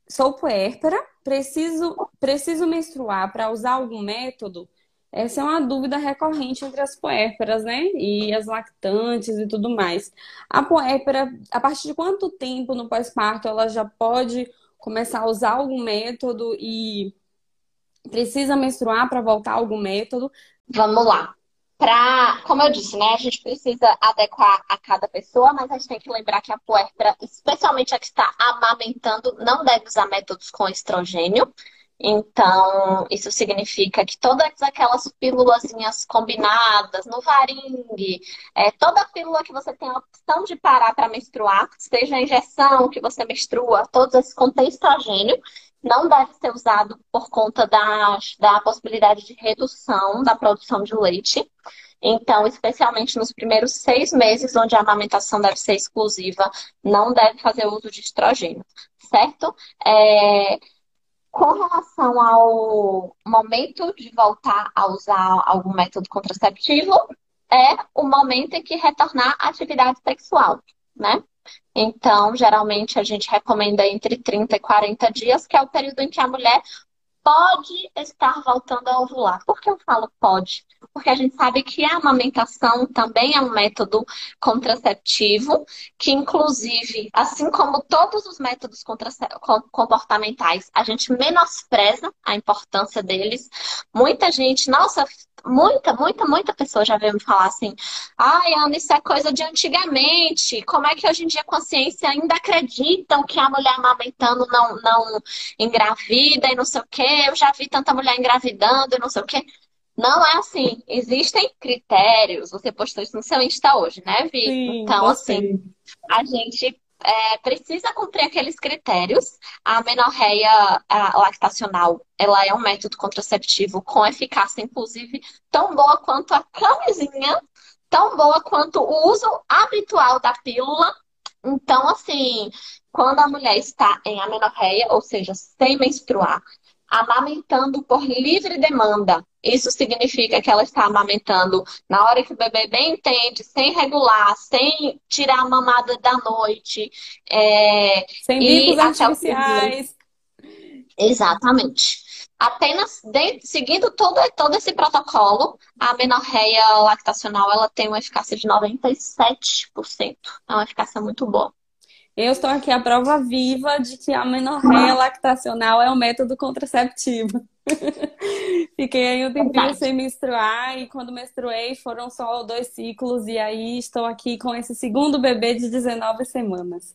Sou puérpera, preciso, preciso menstruar para usar algum método? Essa é uma dúvida recorrente entre as puérperas, né? E as lactantes e tudo mais. A puérpera, a partir de quanto tempo no pós-parto ela já pode começar a usar algum método e precisa menstruar para voltar algum método? Vamos lá. Pra, como eu disse, né, a gente precisa adequar a cada pessoa, mas a gente tem que lembrar que a puérpera, especialmente a que está amamentando, não deve usar métodos com estrogênio. Então, isso significa que todas aquelas pílulazinhas combinadas no varingue, é, toda pílula que você tem a opção de parar para menstruar, seja a injeção que você menstrua, todos esses contêm estrogênio, não deve ser usado por conta da, da possibilidade de redução da produção de leite. Então, especialmente nos primeiros seis meses, onde a amamentação deve ser exclusiva, não deve fazer uso de estrogênio, certo? É... Com relação ao momento de voltar a usar algum método contraceptivo, é o momento em que retornar à atividade sexual, né? Então, geralmente a gente recomenda entre 30 e 40 dias, que é o período em que a mulher pode estar voltando a ovular. Por que eu falo pode? Porque a gente sabe que a amamentação também é um método contraceptivo, que inclusive, assim como todos os métodos comportamentais, a gente menospreza a importância deles. Muita gente, nossa, muita, muita, muita pessoa já veio me falar assim: ai, Ana, isso é coisa de antigamente. Como é que hoje em dia a consciência ainda acreditam que a mulher amamentando não, não engravida e não sei o quê? Eu já vi tanta mulher engravidando não sei o quê. Não é assim. Existem critérios. Você postou isso no seu Insta hoje, né, Vi? Sim, então, assim, a gente é, precisa cumprir aqueles critérios. A menorreia a lactacional, ela é um método contraceptivo com eficácia, inclusive, tão boa quanto a camisinha, tão boa quanto o uso habitual da pílula. Então, assim, quando a mulher está em amenorreia, ou seja, sem menstruar, amamentando por livre demanda. Isso significa que ela está amamentando na hora que o bebê bem entende, sem regular, sem tirar a mamada da noite. É, sem bicos artificiais. Exatamente. Apenas de, seguindo todo, todo esse protocolo, a menorreia lactacional ela tem uma eficácia de 97%. É uma eficácia muito boa. Eu estou aqui a prova viva de que a menorreia lactacional é um método contraceptivo. Fiquei aí um tempinho sem menstruar e quando menstruei foram só dois ciclos e aí estou aqui com esse segundo bebê de 19 semanas.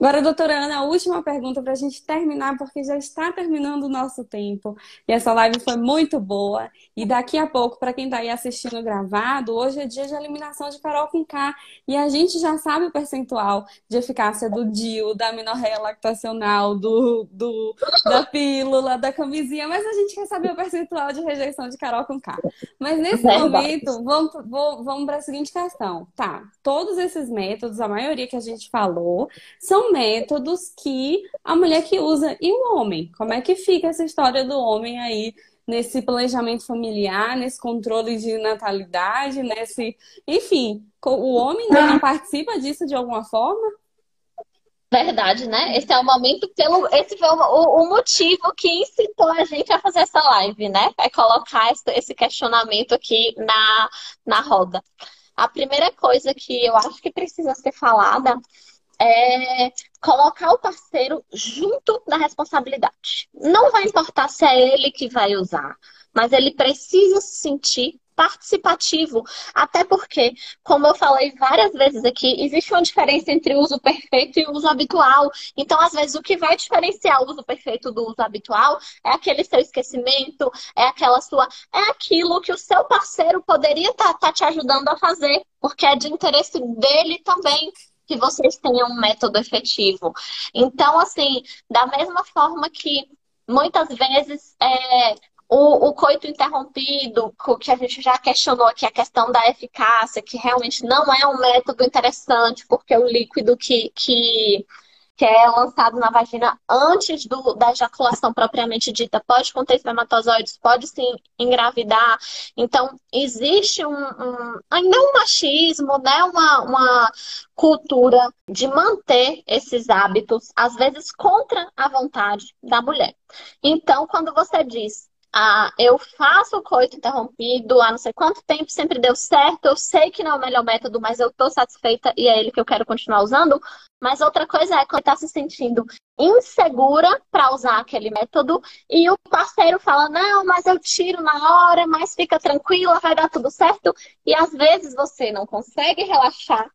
Agora, doutora Ana, a última pergunta para a gente terminar, porque já está terminando o nosso tempo. E essa live foi muito boa. E daqui a pouco, para quem está aí assistindo gravado, hoje é dia de eliminação de Carol com K. E a gente já sabe o percentual de eficácia do DIU, da minorreia lactacional, do, do, da pílula, da camisinha, mas a gente quer saber o percentual de rejeição de Carol com K. Mas nesse momento, vamos, vamos para a seguinte questão. Tá, todos esses métodos, a maioria que a gente falou, são métodos que a mulher que usa. E o homem? Como é que fica essa história do homem aí nesse planejamento familiar, nesse controle de natalidade, nesse. Enfim, o homem não participa disso de alguma forma? Verdade, né? Esse é o momento pelo. Esse foi o, o, motivo que incitou a gente a fazer essa live, né? É colocar esse questionamento aqui na, na roda. A primeira coisa que eu acho que precisa ser falada é colocar o parceiro junto da responsabilidade. Não vai importar se é ele que vai usar, mas ele precisa se sentir participativo. Até porque, como eu falei várias vezes aqui, existe uma diferença entre o uso perfeito e o uso habitual. Então, às vezes, o que vai diferenciar o uso perfeito do uso habitual é aquele seu esquecimento, é aquela sua. É aquilo que o seu parceiro poderia estar tá, tá te ajudando a fazer, porque é de interesse dele também que vocês tenham um método efetivo. Então, assim, da mesma forma que muitas vezes é, o, o, coito interrompido, que a gente já questionou aqui, a questão da eficácia, que realmente não é um método interessante, porque o líquido que, que que é lançado na vagina antes do, da ejaculação propriamente dita, pode conter espermatozoides, pode sim engravidar. Então, existe um, um ainda um machismo, né? uma, uma cultura de manter esses hábitos, às vezes contra a vontade da mulher. Então, quando você diz ah, eu faço o coito interrompido há não sei quanto tempo, sempre deu certo, eu sei que não é o melhor método, mas eu estou satisfeita e é ele que eu quero continuar usando. Mas outra coisa é quando está se sentindo insegura para usar aquele método e o parceiro fala: Não, mas eu tiro na hora, mas fica tranquila, vai dar tudo certo. E às vezes você não consegue relaxar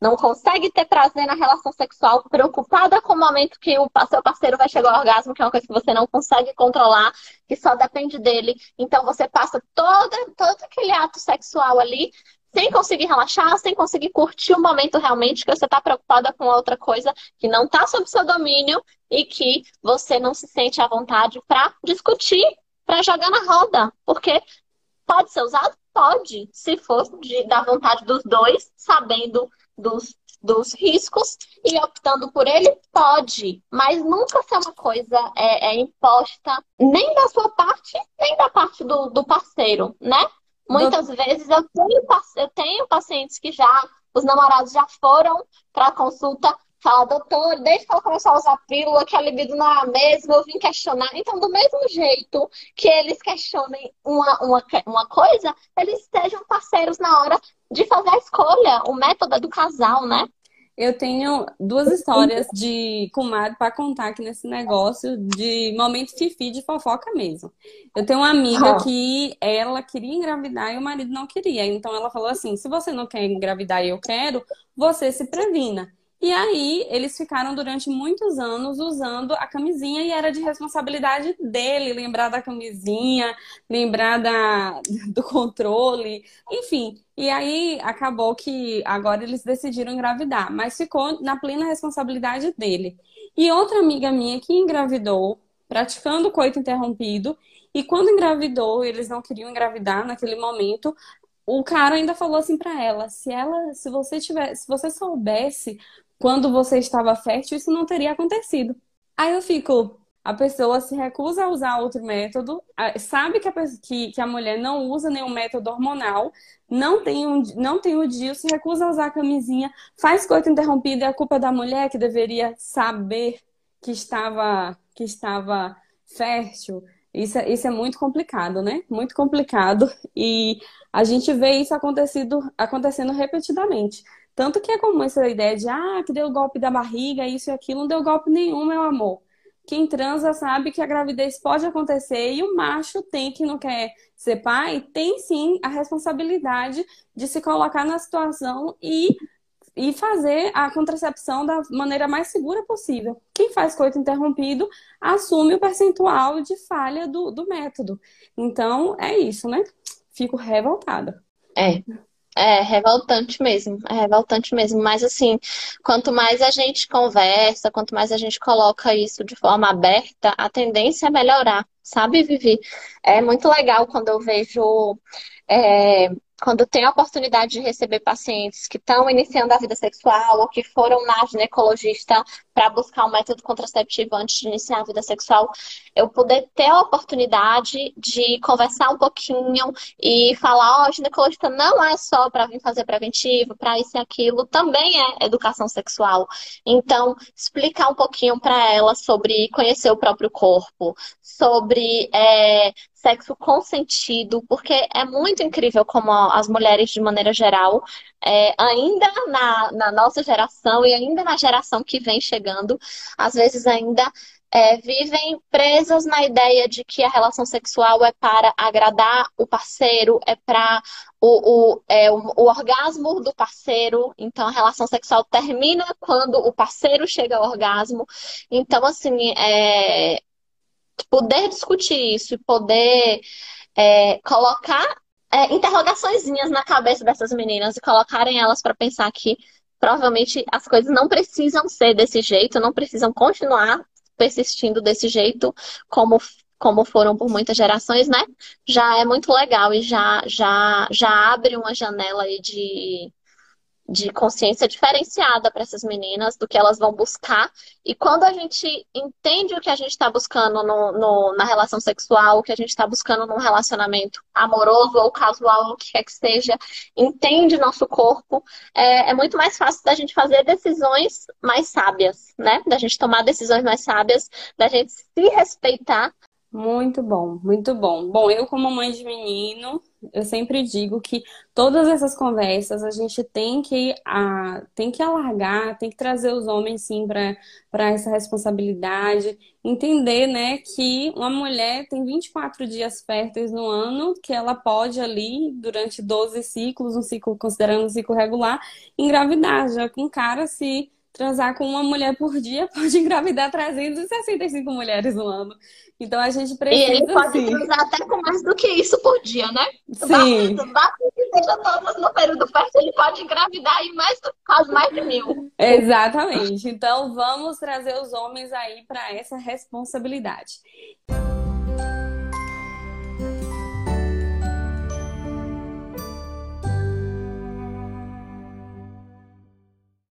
não consegue ter prazer na relação sexual, preocupada com o momento que o seu parceiro vai chegar ao orgasmo, que é uma coisa que você não consegue controlar, que só depende dele. Então você passa todo, todo aquele ato sexual ali sem conseguir relaxar, sem conseguir curtir o momento realmente, que você está preocupada com outra coisa que não está sob seu domínio e que você não se sente à vontade para discutir, para jogar na roda. Porque pode ser usado? Pode, se for de, da vontade dos dois, sabendo dos, dos riscos e optando por ele, pode. Mas nunca ser uma coisa é, é imposta nem da sua parte, nem da parte do, do parceiro, né? Muitas vezes eu tenho, eu tenho pacientes que já, os namorados já foram para consulta, fala, doutor, desde que ela começou a usar pílula, que a libido não é a mesma, eu vim questionar. Então, do mesmo jeito que eles questionem uma, uma, uma coisa, eles sejam parceiros na hora de fazer a escolha, o método é do casal, né? Eu tenho duas histórias de comadre para contar aqui nesse negócio de momento fifi de fofoca mesmo. Eu tenho uma amiga que ela queria engravidar e o marido não queria. Então ela falou assim: se você não quer engravidar e eu quero, você se previna. E aí, eles ficaram durante muitos anos usando a camisinha e era de responsabilidade dele lembrar da camisinha, lembrar da, do controle, enfim. E aí, acabou que agora eles decidiram engravidar, mas ficou na plena responsabilidade dele. E outra amiga minha que engravidou, praticando coito interrompido, e quando engravidou, eles não queriam engravidar naquele momento, o cara ainda falou assim para ela, se ela, se você tiver, se você soubesse quando você estava fértil, isso não teria acontecido. Aí eu fico, a pessoa se recusa a usar outro método, sabe que a, que, que a mulher não usa nenhum método hormonal, não tem, um, não tem o DIU, se recusa a usar a camisinha, faz coito interrompido e a culpa é da mulher que deveria saber que estava, que estava fértil. Isso, é, isso é muito complicado, né? Muito complicado. E a gente vê isso acontecido, acontecendo repetidamente. Tanto que é comum essa ideia de, ah, que deu golpe da barriga, isso e aquilo. Não deu golpe nenhum, meu amor. Quem transa sabe que a gravidez pode acontecer e o macho tem que não quer ser pai, tem sim a responsabilidade de se colocar na situação e, e fazer a contracepção da maneira mais segura possível. Quem faz coito interrompido assume o percentual de falha do, do método. Então, é isso, né? Fico revoltada. É, é revoltante mesmo, é revoltante mesmo. Mas assim, quanto mais a gente conversa, quanto mais a gente coloca isso de forma aberta, a tendência é melhorar, sabe, Vivi? É muito legal quando eu vejo é, quando tem a oportunidade de receber pacientes que estão iniciando a vida sexual ou que foram na ginecologista para buscar um método contraceptivo antes de iniciar a vida sexual, eu poder ter a oportunidade de conversar um pouquinho e falar, ó, oh, ginecologista não é só para vir fazer preventivo, para isso e aquilo, também é educação sexual. Então, explicar um pouquinho para ela sobre conhecer o próprio corpo, sobre é, sexo consentido, porque é muito incrível como as mulheres, de maneira geral, é, ainda na, na, nossa geração e ainda na geração que vem chegando, às vezes ainda é, vivem presas na ideia de que a relação sexual é para agradar o parceiro, é para o, o, é, o, o orgasmo do parceiro, então a relação sexual termina quando o parceiro chega ao orgasmo. Então, assim, é, poder discutir isso e poder é, colocar é, interrogaçõezinhas na cabeça dessas meninas e colocarem elas para pensar que provavelmente as coisas não precisam ser desse jeito, não precisam continuar persistindo desse jeito como como foram por muitas gerações, né? Já é muito legal e já já já abre uma janela aí de de consciência diferenciada para essas meninas do que elas vão buscar. E quando a gente entende o que a gente está buscando no, no, na relação sexual, o que a gente está buscando num relacionamento amoroso ou casual, o que quer que seja, entende nosso corpo, é, é muito mais fácil da gente fazer decisões mais sábias, né? Da gente tomar decisões mais sábias, da gente se respeitar Muito bom, muito bom. Bom, eu como mãe de menino, eu sempre digo que todas essas conversas a gente tem que, a, tem que alargar, tem que trazer os homens sim para essa responsabilidade, entender, né, que uma mulher tem 24 dias férteis no ano, que ela pode ali, durante 12 ciclos, um ciclo considerando um ciclo regular, engravidar, já um cara se transar com uma mulher por dia pode engravidar 365 mulheres no ano. Então a gente precisa. E ele pode sim. transar até com mais do que isso por dia, né? Sim. Basta que seja todas no período fértil, ele pode engravidar aí mais, quase mais de mil. Exatamente. Então vamos trazer os homens aí para essa responsabilidade.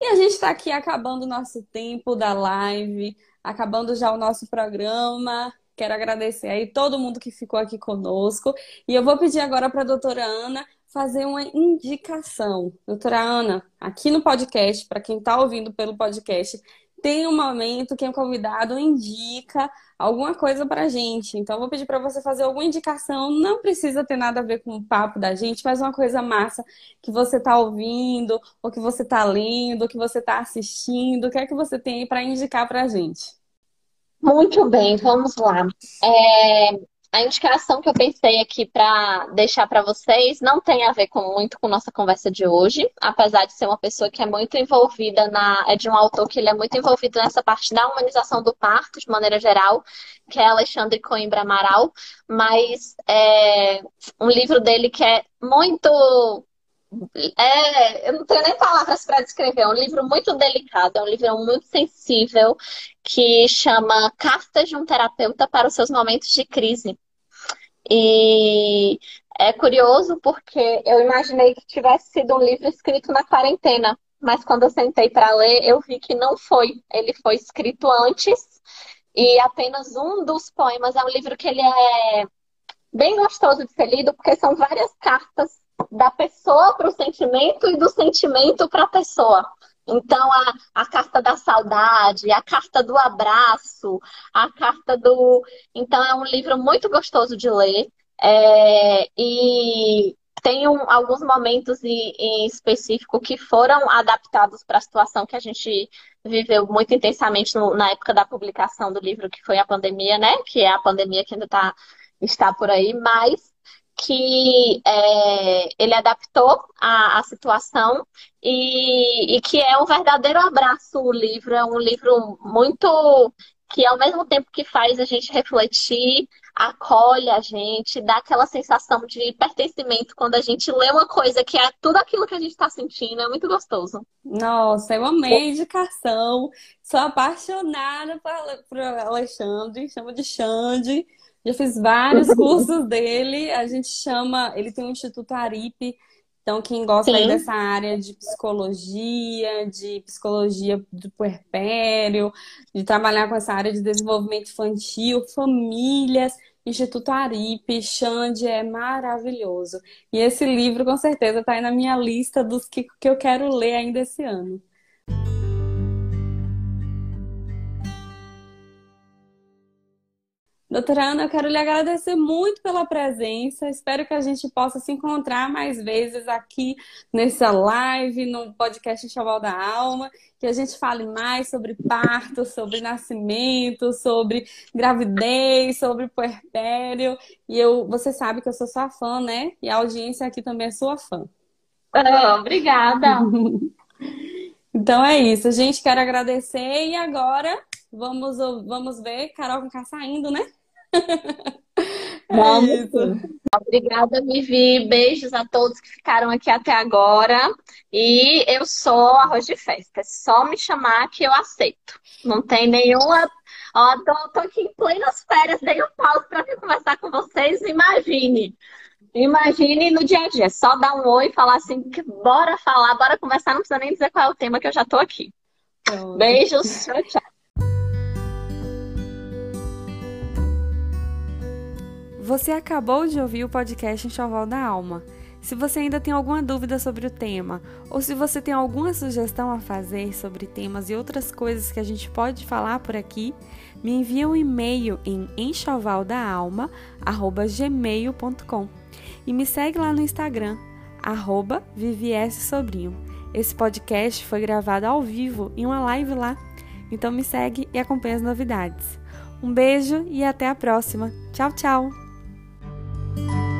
E a gente está aqui acabando o nosso tempo da live, acabando já o nosso programa. Quero agradecer aí todo mundo que ficou aqui conosco. E eu vou pedir agora para a doutora Ana fazer uma indicação. Doutora Ana, aqui no podcast, para quem está ouvindo pelo podcast, tem um momento que o convidado indica alguma coisa para gente. Então, eu vou pedir para você fazer alguma indicação. Não precisa ter nada a ver com o papo da gente, mas uma coisa massa que você está ouvindo, ou que você está lendo, ou que você está assistindo. O que é que você tem para indicar para a gente? Muito bem, vamos lá. É, a indicação que eu pensei aqui para deixar para vocês não tem a ver com, muito com nossa conversa de hoje, apesar de ser uma pessoa que é muito envolvida na. É de um autor que ele é muito envolvido nessa parte da humanização do parto, de maneira geral, que é Alexandre Coimbra Amaral, mas é um livro dele que é muito é, eu não tenho nem palavras para descrever. É um livro muito delicado, é um livro muito sensível que chama Cartas de um Terapeuta para os Seus Momentos de Crise. E é curioso porque eu imaginei que tivesse sido um livro escrito na quarentena, mas quando eu sentei para ler, eu vi que não foi. Ele foi escrito antes e apenas um dos poemas é um livro que ele é bem gostoso de ser lido porque são várias cartas da pessoa para o sentimento e do sentimento para a pessoa. Então, a, a carta da saudade, a carta do abraço, a carta do. Então, é um livro muito gostoso de ler. É... E tem um, alguns momentos em, em, específico que foram adaptados para a situação que a gente viveu muito intensamente no, na época da publicação do livro, que foi a pandemia, né? Que é a pandemia que ainda tá, está por aí, mas que é, ele adaptou a situação e, e, que é um verdadeiro abraço o livro. É um livro muito que ao mesmo tempo que faz a gente refletir, acolhe a gente, dá aquela sensação de pertencimento quando a gente lê uma coisa que é tudo aquilo que a gente está sentindo, é muito gostoso. Nossa, eu amei a indicação, sou apaixonada por, por Alexandre, chamo de Xande. Já fiz vários cursos dele. A gente chama, ele tem um Instituto Aripe. Então, quem gosta dessa área de psicologia, de psicologia do puerpério, de trabalhar com essa área de desenvolvimento infantil, famílias, Instituto Aripe, Xande é maravilhoso. E esse livro, com certeza, está aí na minha lista dos que, que eu quero ler ainda esse ano. Doutora Ana, eu quero lhe agradecer muito pela presença. Espero que a gente possa se encontrar mais vezes aqui nessa live, no podcast Chaval da Alma, que a gente fale mais sobre parto, sobre nascimento, sobre gravidez, sobre puerpério. E eu, você sabe que eu sou sua fã, né? E a audiência aqui também é sua fã. Oh, obrigada. então é isso, gente. Quero agradecer e agora vamos, vamos ver Carol com K saindo, né? Vamos. É Obrigada, Vivi. Beijos a todos que ficaram aqui até agora. E eu sou arroz de festa. É só me chamar que eu aceito. Não tem nenhuma. Ó, tô, tô aqui em plenas férias, dei um pause para vir conversar com vocês. Imagine. Imagine no dia a dia. Só dar um oi e falar assim: que bora falar, bora conversar. Não precisa nem dizer qual é o tema que eu já tô aqui. Beijos. Tchau, tchau. Você acabou de ouvir o podcast Enxoval da Alma. Se você ainda tem alguma dúvida sobre o tema, ou se você tem alguma sugestão a fazer sobre temas e outras coisas que a gente pode falar por aqui, me envie um e-mail em enxovaldaalma@gmail.com e me segue lá no Instagram arroba Sobrinho. Esse podcast foi gravado ao vivo em uma live lá, então me segue e acompanhe as novidades. Um beijo e até a próxima. Tchau, tchau! Bye.